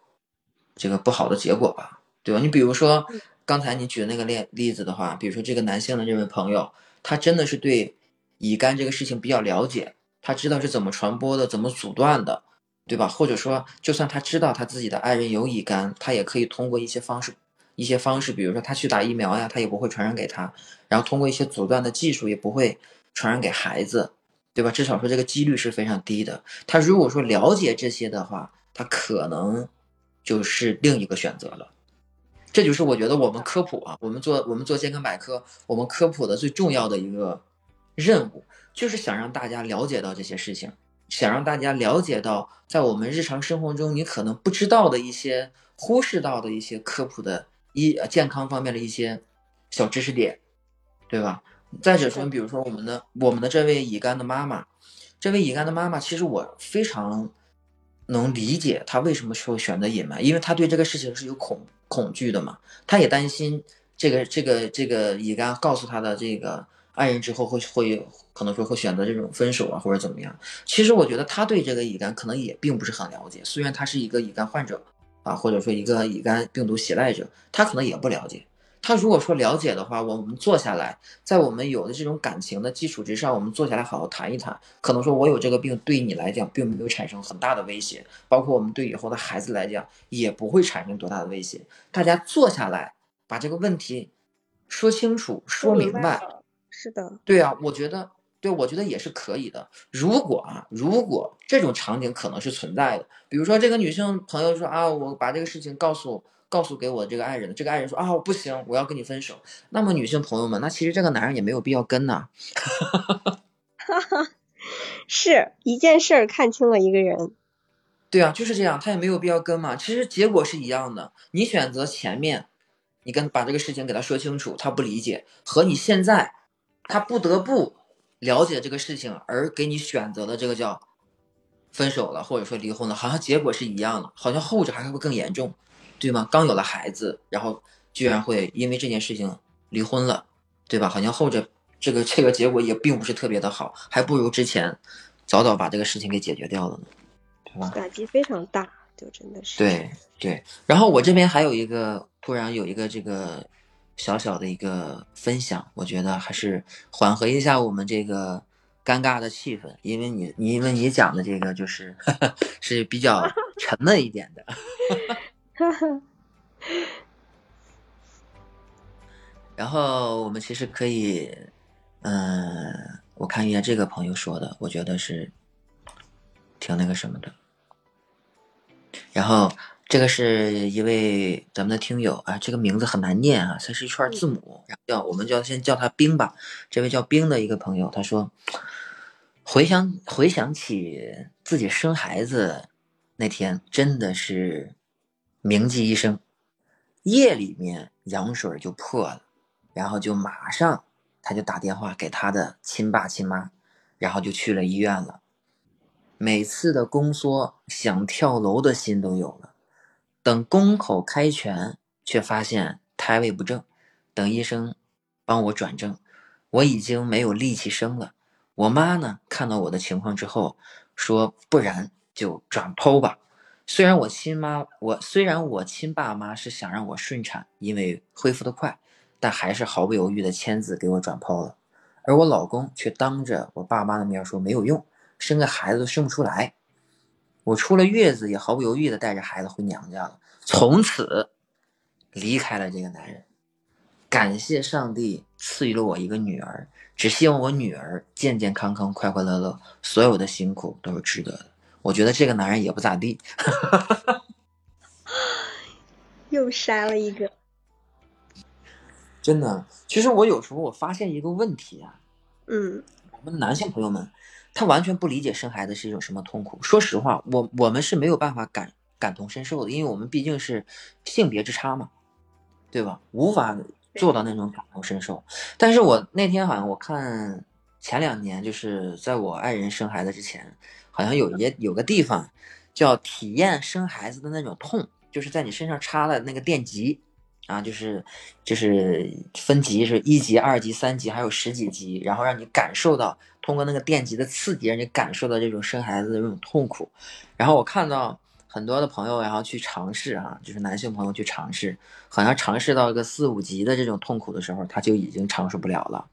这个不好的结果吧，对吧？你比如说。刚才你举的那个例例子的话，比如说这个男性的这位朋友，他真的是对乙肝这个事情比较了解，他知道是怎么传播的，怎么阻断的，对吧？或者说，就算他知道他自己的爱人有乙肝，他也可以通过一些方式，一些方式，比如说他去打疫苗呀，他也不会传染给他，然后通过一些阻断的技术，也不会传染给孩子，对吧？至少说这个几率是非常低的。他如果说了解这些的话，他可能就是另一个选择了。这就是我觉得我们科普啊，我们做我们做健康百科，我们科普的最重要的一个任务，就是想让大家了解到这些事情，想让大家了解到在我们日常生活中你可能不知道的一些、忽视到的一些科普的医健康方面的一些小知识点，对吧？再者说，比如说我们的我们的这位乙肝的妈妈，这位乙肝的妈妈，其实我非常能理解她为什么说选择隐瞒，因为她对这个事情是有恐。恐惧的嘛，她也担心这个这个这个乙肝告诉她的这个爱人之后会会可能说会选择这种分手啊或者怎么样。其实我觉得她对这个乙肝可能也并不是很了解，虽然她是一个乙肝患者啊，或者说一个乙肝病毒携带者，她可能也不了解。他如果说了解的话，我们坐下来，在我们有的这种感情的基础之上，我们坐下来好好谈一谈。可能说我有这个病，对你来讲并没有产生很大的威胁，包括我们对以后的孩子来讲也不会产生多大的威胁。大家坐下来把这个问题说清楚、说明白。是的，对啊，我觉得，对，我觉得也是可以的。如果啊，如果这种场景可能是存在的，比如说这个女性朋友说啊，我把这个事情告诉。告诉给我这个爱人的，这个爱人说啊，不行，我要跟你分手。那么女性朋友们，那其实这个男人也没有必要跟呐。是一件事儿看清了一个人。对啊，就是这样，他也没有必要跟嘛。其实结果是一样的。你选择前面，你跟把这个事情给他说清楚，他不理解，和你现在他不得不了解这个事情而给你选择的这个叫分手了，或者说离婚了，好像结果是一样的，好像后者还会更严重。对吗？刚有了孩子，然后居然会因为这件事情离婚了，对吧？好像后者这个这个结果也并不是特别的好，还不如之前早早把这个事情给解决掉了呢，对吧？打击非常大，就真的是。对对，然后我这边还有一个，突然有一个这个小小的一个分享，我觉得还是缓和一下我们这个尴尬的气氛，因为你你因为你讲的这个就是 是比较沉闷一点的。然后我们其实可以，嗯，我看一下这个朋友说的，我觉得是挺那个什么的。然后这个是一位咱们的听友啊，这个名字很难念啊，它是一串字母，然后叫我们叫先叫他冰吧。这位叫冰的一个朋友，他说回想回想起自己生孩子那天，真的是铭记一生。夜里面羊水就破了。然后就马上，他就打电话给他的亲爸亲妈，然后就去了医院了。每次的宫缩，想跳楼的心都有了。等宫口开全，却发现胎位不正。等医生帮我转正，我已经没有力气生了。我妈呢，看到我的情况之后，说不然就转剖吧。虽然我亲妈，我虽然我亲爸妈是想让我顺产，因为恢复的快。但还是毫不犹豫的签字给我转剖了，而我老公却当着我爸妈的面说没有用，生个孩子都生不出来。我出了月子也毫不犹豫的带着孩子回娘家了，从此离开了这个男人。感谢上帝赐予了我一个女儿，只希望我女儿健健康康、快快乐乐，所有的辛苦都是值得的。我觉得这个男人也不咋地，又杀了一个。真的，其实我有时候我发现一个问题啊，嗯，我们男性朋友们，他完全不理解生孩子是一种什么痛苦。说实话，我我们是没有办法感感同身受的，因为我们毕竟是性别之差嘛，对吧？无法做到那种感同身受。但是我那天好像我看前两年，就是在我爱人生孩子之前，好像有也有个地方叫体验生孩子的那种痛，就是在你身上插了那个电极。啊，就是就是分级，是一级、二级、三级，还有十几级，然后让你感受到通过那个电极的刺激，让你感受到这种生孩子的这种痛苦。然后我看到很多的朋友，然后去尝试啊，就是男性朋友去尝试，好像尝试到一个四五级的这种痛苦的时候，他就已经承受不了了。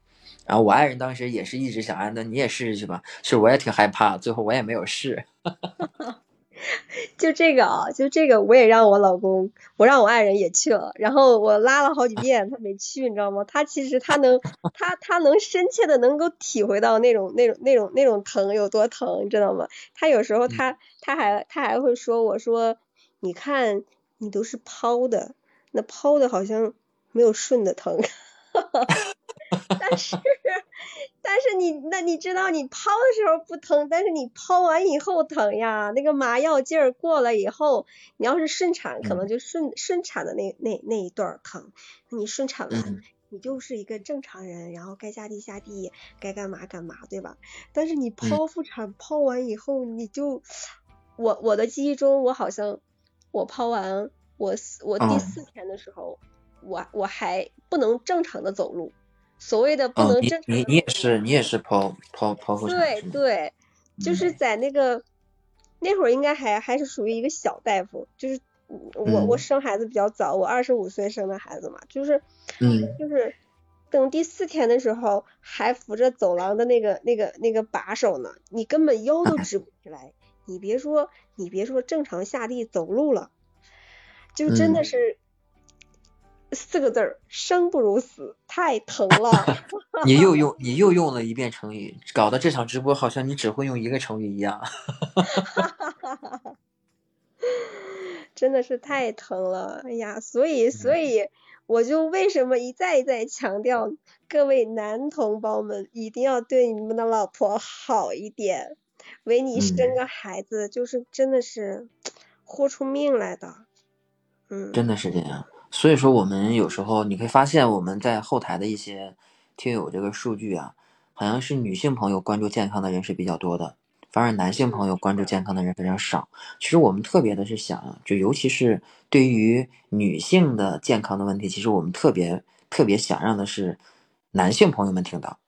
然后我爱人当时也是一直想，哎，那你也试试去吧。其实我也挺害怕，最后我也没有试。就这个啊，就这个，我也让我老公，我让我爱人也去了，然后我拉了好几遍，他没去，你知道吗？他其实他能，他他能深切的能够体会到那种那种那种那种疼有多疼，你知道吗？他有时候他他还他还会说我说，你看你都是抛的，那抛的好像没有顺的疼，但是。但是你那你知道你剖的时候不疼，但是你剖完以后疼呀，那个麻药劲儿过了以后，你要是顺产，可能就顺顺产的那那那一段疼。你顺产完，你就是一个正常人，然后该下地下地，该干嘛干嘛，对吧？但是你剖腹产剖完以后，你就我我的记忆中，我好像我剖完我我第四天的时候，我我还不能正常的走路。所谓的不能正常，你你也是你也是剖剖剖腹产，对对，就是。在那个那会儿应该还还是属于一个小大夫，就是我我生孩子比较早，我二十五岁生的孩子嘛，就是嗯就是等第四天的时候还扶着走廊的那个那个那个把手呢，你根本腰都 直不起来，你别说你别说正常下地走路了，就真的是。四个字儿，生不如死，太疼了。你又 用你又用了一遍成语，搞得这场直播好像你只会用一个成语一样。真的是太疼了，哎呀，所以所以我就为什么一再一再强调，各位男同胞们一定要对你们的老婆好一点，为你生个孩子就是真的是 豁出命来的，嗯，真的是这样。所以说，我们有时候你会发现，我们在后台的一些听友这个数据啊，好像是女性朋友关注健康的人是比较多的，反而男性朋友关注健康的人非常少。其实我们特别的是想，就尤其是对于女性的健康的问题，其实我们特别特别想让的是男性朋友们听到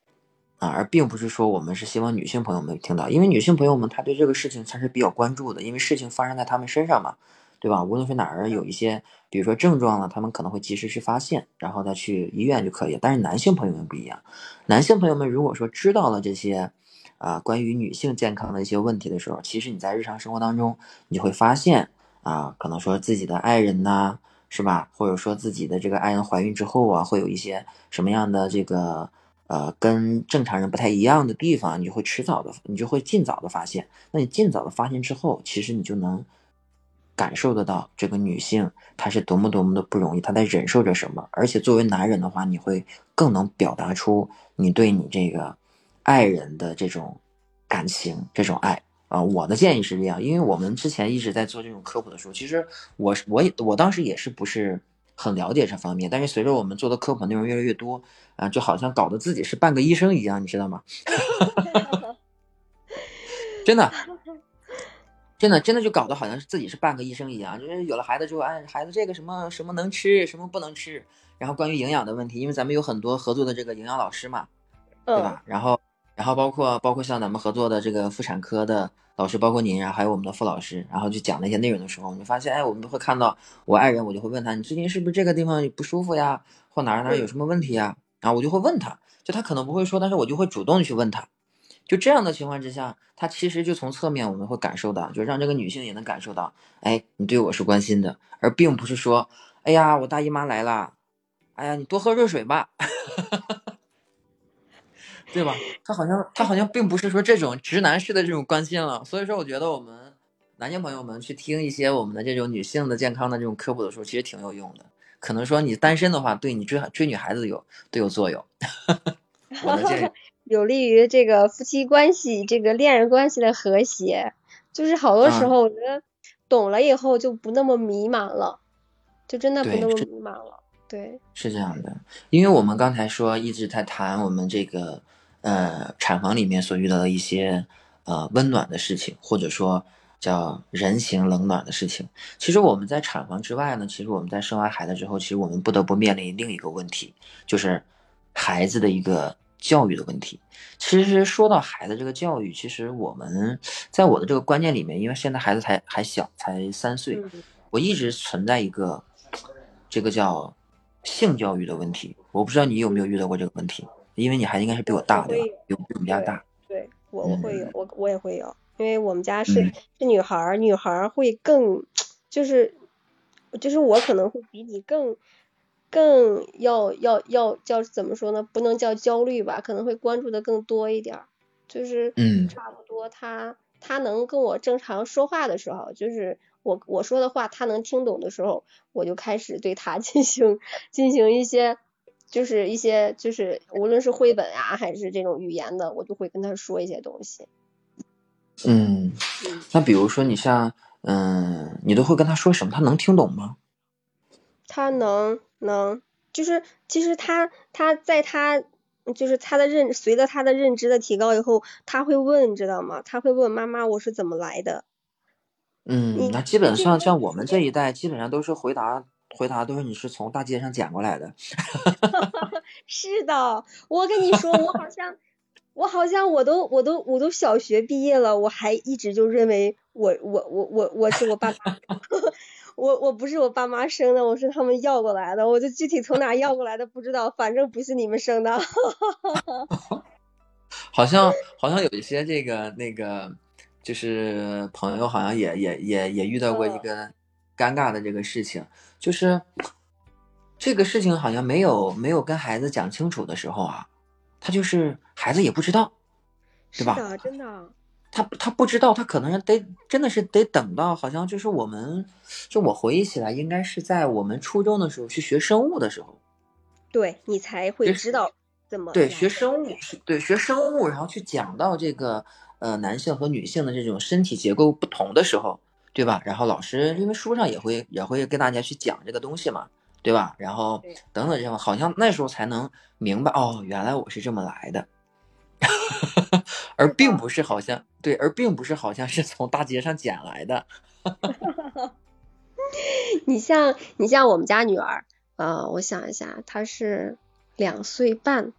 啊，而并不是说我们是希望女性朋友们听到，因为女性朋友们她对这个事情才是比较关注的，因为事情发生在他们身上嘛，对吧？无论是哪儿有一些，比如说症状了，他们可能会及时去发现，然后再去医院就可以。但是男性朋友们不一样，男性朋友们如果说知道了这些。啊，关于女性健康的一些问题的时候，其实你在日常生活当中，你会发现啊，可能说自己的爱人呐，是吧？或者说自己的这个爱人怀孕之后啊，会有一些什么样的这个呃，跟正常人不太一样的地方，你就会迟早的，你就会尽早的发现。那你尽早的发现之后，其实你就能感受得到这个女性她是多么多么的不容易，她在忍受着什么。而且作为男人的话，你会更能表达出你对你这个。爱人的这种感情，这种爱啊，我的建议是这样，因为我们之前一直在做这种科普的时候，其实我我也我当时也是不是很了解这方面，但是随着我们做的科普内容越来越多啊，就好像搞得自己是半个医生一样，你知道吗？真的，真的，真的就搞得好像是自己是半个医生一样，就是有了孩子之后，哎，孩子这个什么什么能吃，什么不能吃，然后关于营养的问题，因为咱们有很多合作的这个营养老师嘛，对吧？然后。然后包括包括像咱们合作的这个妇产科的老师，包括您啊，还有我们的傅老师，然后就讲那些内容的时候，我们发现，哎，我们都会看到我爱人，我就会问他，你最近是不是这个地方不舒服呀，或哪儿哪儿有什么问题呀？然后我就会问他，就他可能不会说，但是我就会主动去问他，就这样的情况之下，他其实就从侧面我们会感受到，就让这个女性也能感受到，哎，你对我是关心的，而并不是说，哎呀，我大姨妈来了，哎呀，你多喝热水吧。对吧？他好像他好像并不是说这种直男式的这种关心了，所以说我觉得我们男性朋友们去听一些我们的这种女性的健康的这种科普的时候，其实挺有用的。可能说你单身的话，对你追追女孩子有都有作用。我的建议有利于这个夫妻关系、这个恋人关系的和谐。就是好多时候，我觉得懂了以后就不那么迷茫了，就真的不那么迷茫了。对，是这样的，因为我们刚才说一直在谈我们这个。呃，产房里面所遇到的一些呃温暖的事情，或者说叫人情冷暖的事情，其实我们在产房之外呢，其实我们在生完孩子之后，其实我们不得不面临另一个问题，就是孩子的一个教育的问题。其实说到孩子这个教育，其实我们在我的这个观念里面，因为现在孩子才还小，才三岁，我一直存在一个这个叫性教育的问题。我不知道你有没有遇到过这个问题。因为你孩子应该是比我大的，比我们家大。对我我会有，我我也会有，因为我们家是是女孩儿，女孩儿会更就是就是我可能会比你更更要要要叫怎么说呢？不能叫焦虑吧，可能会关注的更多一点儿。就是嗯，差不多他他能跟我正常说话的时候，就是我我说的话他能听懂的时候，我就开始对他 进行进行一些。就是一些，就是无论是绘本啊，还是这种语言的，我就会跟他说一些东西。嗯，那比如说你像，嗯，你都会跟他说什么？他能听懂吗？他能能，就是其实他他在他就是他的认随着他的认知的提高以后，他会问你，知道吗？他会问妈妈我是怎么来的。嗯，那基本上像我们这一代，基本上都是回答。回答都是你是从大街上捡过来的，是的，我跟你说，我好像我好像我都我都我都小学毕业了，我还一直就认为我我我我我是我爸妈，我我不是我爸妈生的，我是他们要过来的，我就具体从哪要过来的不知道，反正不是你们生的。好像好像有一些这个那个就是朋友，好像也也也也遇到过一个尴尬的这个事情。就是这个事情好像没有没有跟孩子讲清楚的时候啊，他就是孩子也不知道，是吧？真的，他他不知道，他可能得真的是得等到好像就是我们就我回忆起来，应该是在我们初中的时候去学生物的时候，对你才会知道怎么对学生物对学生物，然后去讲到这个呃男性和女性的这种身体结构不同的时候。对吧？然后老师因为书上也会也会跟大家去讲这个东西嘛，对吧？然后等等这种，好像那时候才能明白哦，原来我是这么来的。而而并不是好像对，而并不是好像是从大街上捡来的。你像你像我们家女儿，呃，我想一下，她是两岁半，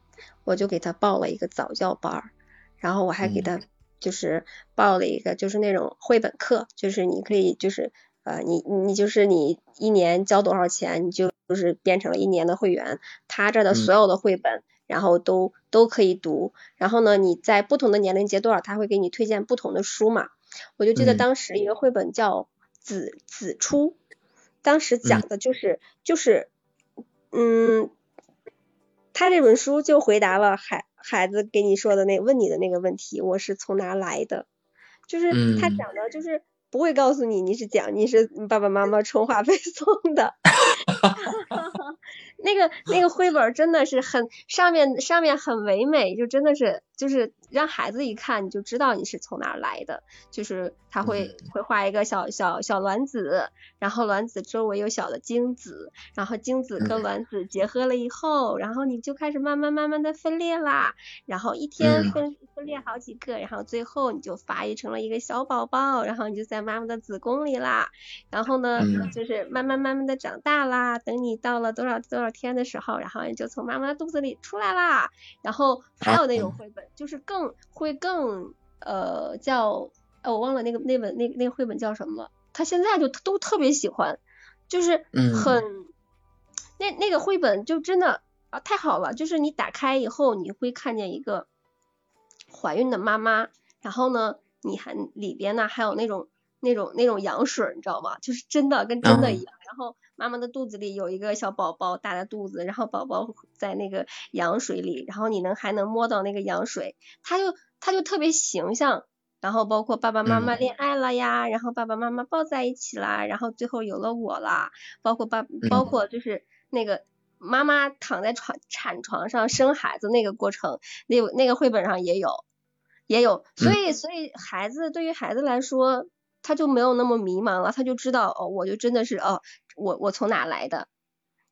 我就给她报了一个早教班儿，然后我还给她就是报了一个就是那种绘本课，就是你可以就是呃你你就是你一年交多少钱，你就就是变成了一年的会员，他这的所有的绘本。然后都都可以读，然后呢，你在不同的年龄阶段，他会给你推荐不同的书嘛。我就记得当时一个绘本叫《子子初》，当时讲的就是就是，嗯，他这本书就回答了孩孩子给你说的那问你的那个问题，我是从哪来的？就是他讲的就是不会告诉你你是讲你是爸爸妈妈充话费送的。那个那个绘本真的是很上面上面很唯美，就真的是就是让孩子一看你就知道你是从哪来的，就是他会会画一个小小小卵子，然后卵子周围有小的精子，然后精子跟卵子结合了以后，然后你就开始慢慢慢慢的分裂啦，然后一天分分裂好几个，然后最后你就发育成了一个小宝宝，然后你就在妈妈的子宫里啦，然后呢就是慢慢慢慢的长大啦，等你到了多少多少。天的时候，然后你就从妈妈的肚子里出来啦。然后还有那种绘本，就是更会更呃叫，我忘了那个那本那那个绘本叫什么了。他现在就都特别喜欢，就是很那那个绘本就真的啊太好了。就是你打开以后，你会看见一个怀孕的妈妈，然后呢，你还里边呢还有那种那种那种羊水，你知道吗？就是真的跟真的一样。然后。妈妈的肚子里有一个小宝宝，大的肚子，然后宝宝在那个羊水里，然后你能还能摸到那个羊水，他就他就特别形象，然后包括爸爸妈妈恋爱了呀，然后爸爸妈妈抱在一起啦，然后最后有了我啦，包括爸包括就是那个妈妈躺在床产床上生孩子那个过程，那那个绘本上也有也有，所以所以孩子对于孩子来说。他就没有那么迷茫了，他就知道哦，我就真的是哦，我我从哪来的，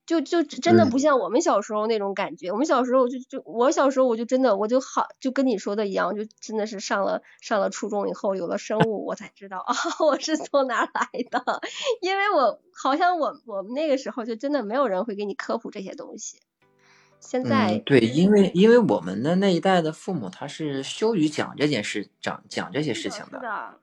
就就真的不像我们小时候那种感觉。我们小时候就就我小时候我就真的我就好就跟你说的一样，就真的是上了上了初中以后有了生物，我才知道啊我是从哪来的，因为我好像我我们那个时候就真的没有人会给你科普这些东西。现在对，因为因为我们的那一代的父母他是羞于讲这件事，讲讲这些事情的。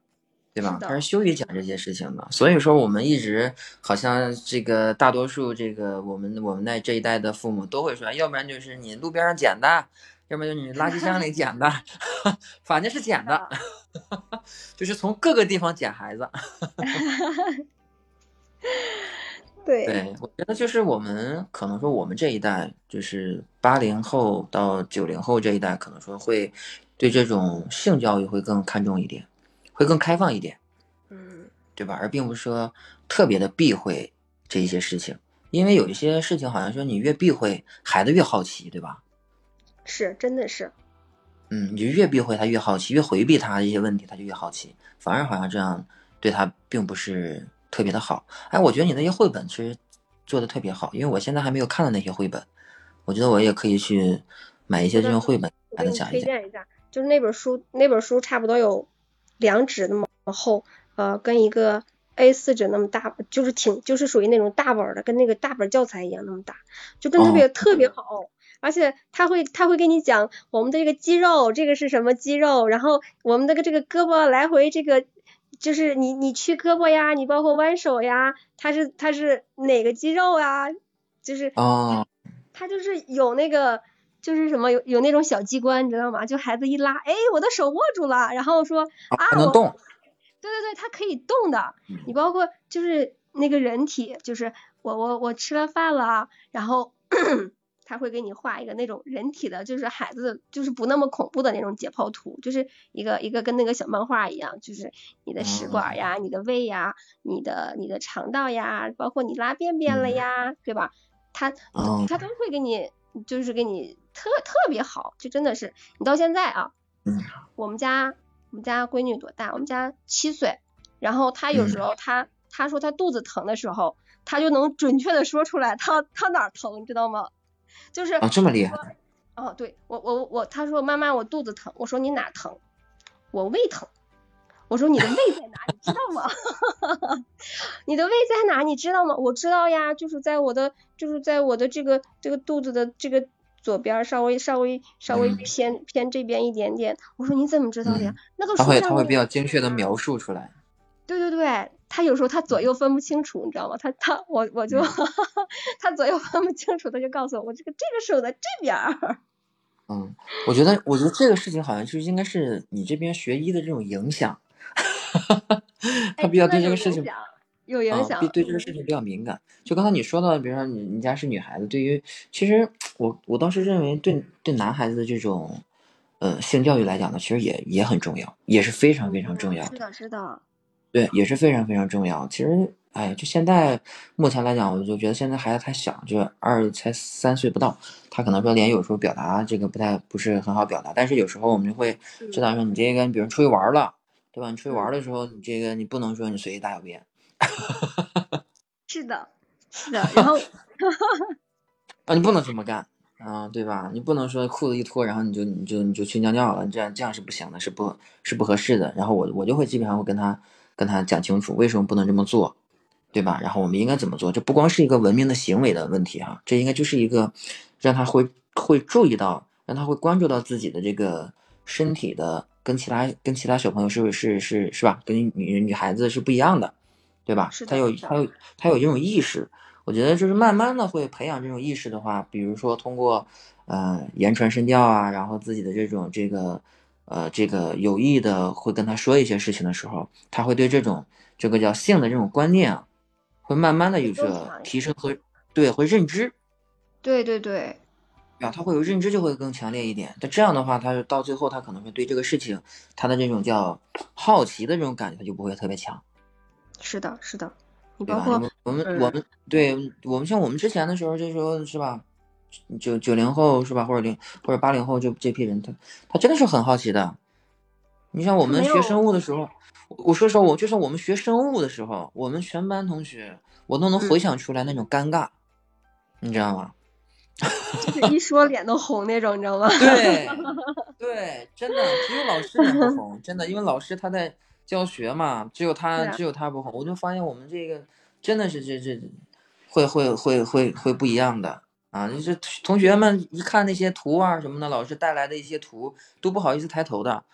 对吧？他是羞于讲这些事情的，所以说我们一直好像这个大多数这个我们我们那这一代的父母都会说，要不然就是你路边上捡的，要不然就是你垃圾箱里 捡的，反正是捡的，就是从各个地方捡孩子。对，对我觉得就是我们可能说我们这一代，就是八零后到九零后这一代，可能说会对这种性教育会更看重一点。会更开放一点，嗯，对吧？而并不是说特别的避讳这一些事情，因为有一些事情好像说你越避讳，孩子越好奇，对吧？是，真的是。嗯，你就越避讳他越好奇，越回避他一些问题，他就越好奇，反而好像这样对他并不是特别的好。哎，我觉得你那些绘本其实做的特别好，因为我现在还没有看到那些绘本，我觉得我也可以去买一些这种绘本来讲一讲。推荐一下，就是那本书，那本书差不多有。两指那么厚，呃，跟一个 A 四纸那么大，就是挺，就是属于那种大本的，跟那个大本教材一样那么大，就跟特别特别好。而且他会他会跟你讲我们的这个肌肉，这个是什么肌肉，然后我们的个这个胳膊来回这个，就是你你屈胳膊呀，你包括弯手呀，它是它是哪个肌肉啊？就是啊，它就是有那个。就是什么有有那种小机关，你知道吗？就孩子一拉，哎，我的手握住了，然后说啊，能动。对对对，它可以动的。你包括就是那个人体，就是我我我吃了饭了，然后 他会给你画一个那种人体的，就是孩子就是不那么恐怖的那种解剖图，就是一个一个跟那个小漫画一样，就是你的食管呀、你的胃呀、你的你的肠道呀，包括你拉便便了呀，对吧？他他都会给你。就是给你特特别好，就真的是你到现在啊，我们家我们家闺女多大？我们家七岁，然后她有时候她她说她肚子疼的时候，她就能准确的说出来她她哪儿疼，你知道吗？就是啊这么厉害？哦，对我我我她说妈妈我肚子疼，我说你哪疼？我胃疼。我说你的胃在哪？你知道吗？你的胃在哪？你知道吗？我知道呀，就是在我的，就是在我的这个这个肚子的这个左边，稍微稍微稍微偏偏这边一点点。我说你怎么知道的呀？那个他会他会比较精确的描述出来。对对对，他有时候他左右分不清楚，你知道吗？他他我我就 他左右分不清楚，他就告诉我，我这个这个手在这边。嗯，我觉得我觉得这个事情好像就应该是你这边学医的这种影响。他比较对这个事情有影响，对这个事情比较敏感。就刚才你说到，比如说你你家是女孩子，对于其实我我倒是认为，对对男孩子的这种呃性教育来讲呢，其实也也很重要，也是非常非常重要。对，也是非常非常重要。其实，哎，就现在目前来讲，我就觉得现在孩子太小，就二才三岁不到，他可能说连有时候表达这个不太不是很好表达，但是有时候我们就会知道说，你这个你比如出去玩了。对吧？你出去玩的时候，你这个你不能说你随地大小便。是的，是的。然后，啊，你不能这么干啊，对吧？你不能说裤子一脱，然后你就你就你就去尿尿了，这样这样是不行的，是不，是不合适的。然后我我就会基本上会跟他跟他讲清楚为什么不能这么做，对吧？然后我们应该怎么做？这不光是一个文明的行为的问题哈，这应该就是一个让他会会注意到，让他会关注到自己的这个身体的。跟其他跟其他小朋友是是是是吧？跟女女孩子是不一样的，对吧？他有他有他有这种意识，我觉得就是慢慢的会培养这种意识的话，比如说通过呃言传身教啊，然后自己的这种这个呃这个有意的会跟他说一些事情的时候，他会对这种这个叫性的这种观念啊，会慢慢的有着提升和对会认知，对对对。啊，他会有认知就会更强烈一点。那这样的话，他到最后他可能会对这个事情，他的这种叫好奇的这种感觉，他就不会特别强。是的，是的。你包括？我们我们对我们像我们之前的时候，就说是吧，九九零后是吧，或者零或者八零后就这批人，他他真的是很好奇的。你像我们学生物的时候，我说实话，我就是我们学生物的时候，我们全班同学，我都能回想出来那种尴尬，你知道吗？就是一说脸都红那种，你知道吗？对，对，真的只有老师脸不红，真的，因为老师他在教学嘛，只有他只有他不好。我就发现我们这个真的是这这会会会会会不一样的啊！就是同学们一看那些图啊什么的，老师带来的一些图都不好意思抬头的。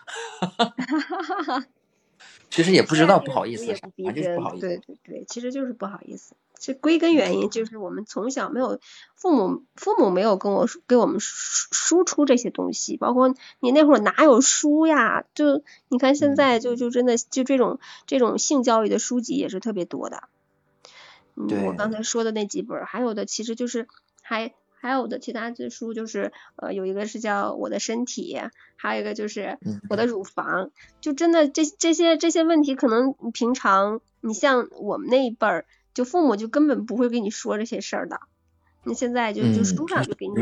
其实也不知道不好意思，反正就是不好意思。对对对，其实就是不好意思。这归根原因就是我们从小没有父母，父母没有跟我给我们输输出这些东西，包括你那会儿哪有书呀？就你看现在就就真的就这种这种性教育的书籍也是特别多的。我刚才说的那几本，还有的其实就是还还有的其他的书就是呃有一个是叫我的身体，还有一个就是我的乳房，就真的这这些这些问题可能平常你像我们那一辈儿。就父母就根本不会跟你说这些事儿的，你现在就就书上就给你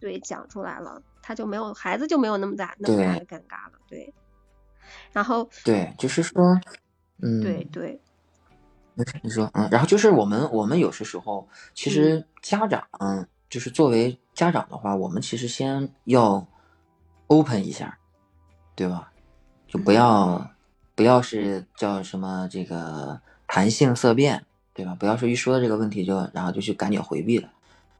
对讲出来了，他就没有孩子就没有那么大那么大的尴尬了，对。然后对，就是说，嗯，对对，你说嗯，然后就是我们我们有些时候其实家长就是作为家长的话，我们其实先要 open 一下，对吧？就不要不要是叫什么这个谈性色变。对吧？不要说一说到这个问题就，然后就去赶紧回避了，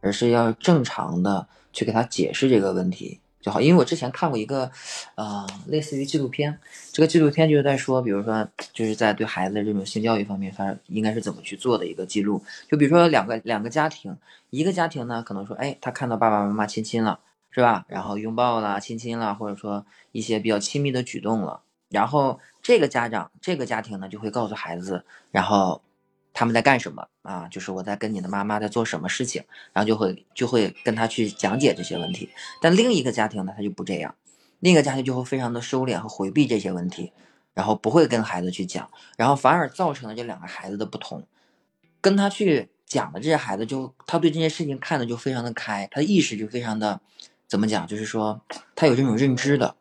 而是要正常的去给他解释这个问题就好。因为我之前看过一个，呃，类似于纪录片，这个纪录片就是在说，比如说就是在对孩子的这种性教育方面，他应该是怎么去做的一个记录。就比如说两个两个家庭，一个家庭呢，可能说，哎，他看到爸爸妈妈亲亲了，是吧？然后拥抱了、亲亲了，或者说一些比较亲密的举动了，然后这个家长这个家庭呢，就会告诉孩子，然后。他们在干什么啊？就是我在跟你的妈妈在做什么事情，然后就会就会跟他去讲解这些问题。但另一个家庭呢，他就不这样，另一个家庭就会非常的收敛和回避这些问题，然后不会跟孩子去讲，然后反而造成了这两个孩子的不同。跟他去讲的这些孩子，就他对这件事情看的就非常的开，他的意识就非常的怎么讲？就是说他有这种认知的。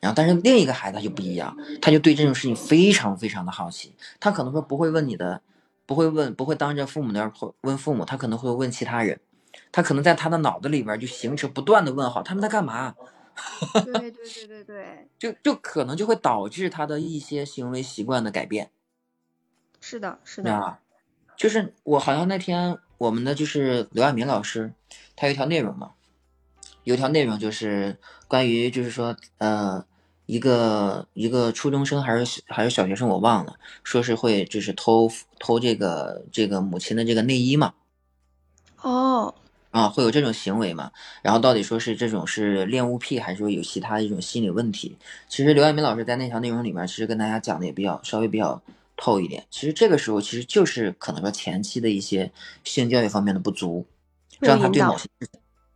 然后，但是另一个孩子他就不一样，他就对这种事情非常非常的好奇，他可能说不会问你的。不会问，不会当着父母那儿问父母，他可能会问其他人，他可能在他的脑子里边就形成不断的问号，他们在干嘛？对 对对对对，就就可能就会导致他的一些行为习惯的改变。是的，是的，就是我好像那天我们的就是刘亚明老师，他有一条内容嘛，有一条内容就是关于就是说呃一个一个初中生还是还是小学生我忘了，说是会就是偷偷这个这个母亲的这个内衣嘛。哦。啊，会有这种行为嘛？然后到底说是这种是恋物癖，还是说有其他一种心理问题？其实刘爱民老师在那条内容里面，其实跟大家讲的也比较稍微比较透一点。其实这个时候其实就是可能说前期的一些性教育方面的不足，让他对某些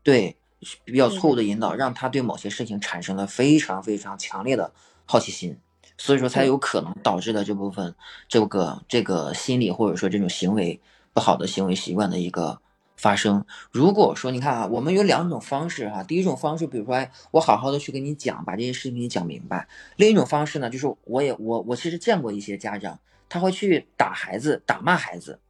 对比较错误的引导，让他对某些事情产生了非常非常强烈的好奇心，所以说才有可能导致的这部分这个这个心理或者说这种行为不好的行为习惯的一个。发生。如果说你看啊，我们有两种方式哈。第一种方式，比如说，哎，我好好的去跟你讲，把这些事情给你讲明白。另一种方式呢，就是我也我我其实见过一些家长，他会去打孩子，打骂孩子，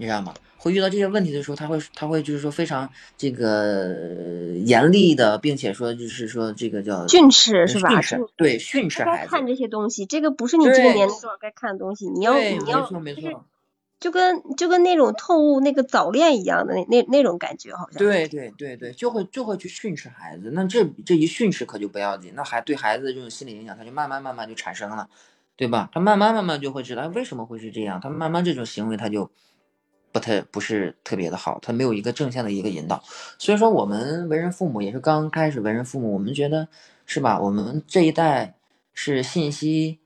你知道吗？会遇到这些问题的时候，他会他会就是说非常这个严厉的，并且说就是说这个叫训斥是吧？训斥对训斥孩子。看这些东西，这个不是你这个年龄段该看的东西。你要你要没错没错。就跟就跟那种透物那个早恋一样的那那那种感觉，好像对对对对，就会就会去训斥孩子。那这这一训斥可就不要紧，那还对孩子的这种心理影响，他就慢慢慢慢就产生了，对吧？他慢慢慢慢就会知道为什么会是这样，他慢慢这种行为他就不太不是特别的好，他没有一个正向的一个引导。所以说，我们为人父母也是刚开始为人父母，我们觉得是吧？我们这一代是信息。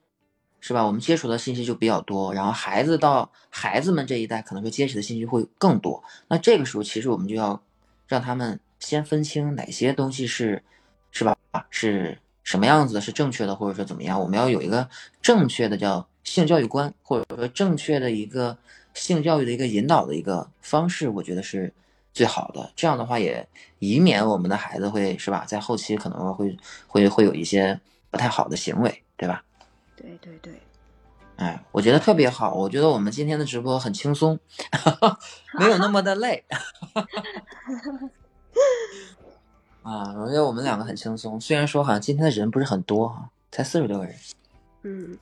是吧？我们接触的信息就比较多，然后孩子到孩子们这一代，可能说接触的信息会更多。那这个时候，其实我们就要让他们先分清哪些东西是，是吧？是什么样子的，是正确的，或者说怎么样？我们要有一个正确的叫性教育观，或者说正确的一个性教育的一个引导的一个方式，我觉得是最好的。这样的话，也以免我们的孩子会是吧，在后期可能会会会有一些不太好的行为，对吧？对对对，哎，我觉得特别好。我觉得我们今天的直播很轻松，没有那么的累。啊，我觉得我们两个很轻松。虽然说好像今天的人不是很多哈，才四十多个人。嗯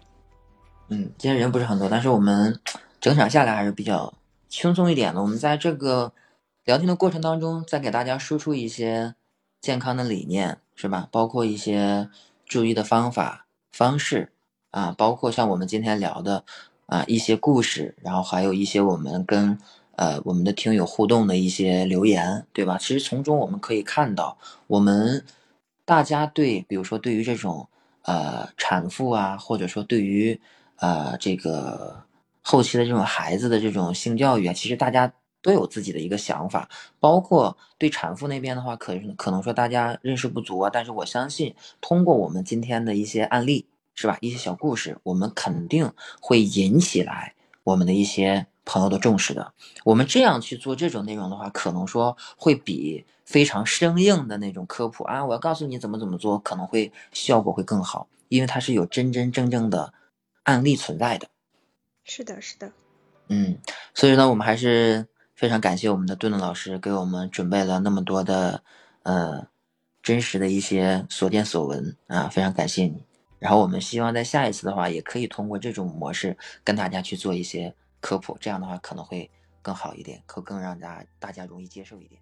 嗯，今天人不是很多，但是我们整场下来还是比较轻松一点的。我们在这个聊天的过程当中，再给大家输出一些健康的理念，是吧？包括一些注意的方法方式。啊，包括像我们今天聊的啊一些故事，然后还有一些我们跟呃我们的听友互动的一些留言，对吧？其实从中我们可以看到，我们大家对，比如说对于这种呃产妇啊，或者说对于呃这个后期的这种孩子的这种性教育啊，其实大家都有自己的一个想法。包括对产妇那边的话，可可能说大家认识不足啊，但是我相信通过我们今天的一些案例。是吧？一些小故事，我们肯定会引起来我们的一些朋友的重视的。我们这样去做这种内容的话，可能说会比非常生硬的那种科普啊，我要告诉你怎么怎么做，可能会效果会更好，因为它是有真真正正的案例存在的。是的，是的。嗯，所以呢，我们还是非常感谢我们的顿顿老师给我们准备了那么多的呃真实的一些所见所闻啊，非常感谢你。然后我们希望在下一次的话，也可以通过这种模式跟大家去做一些科普，这样的话可能会更好一点，可更让大大家容易接受一点。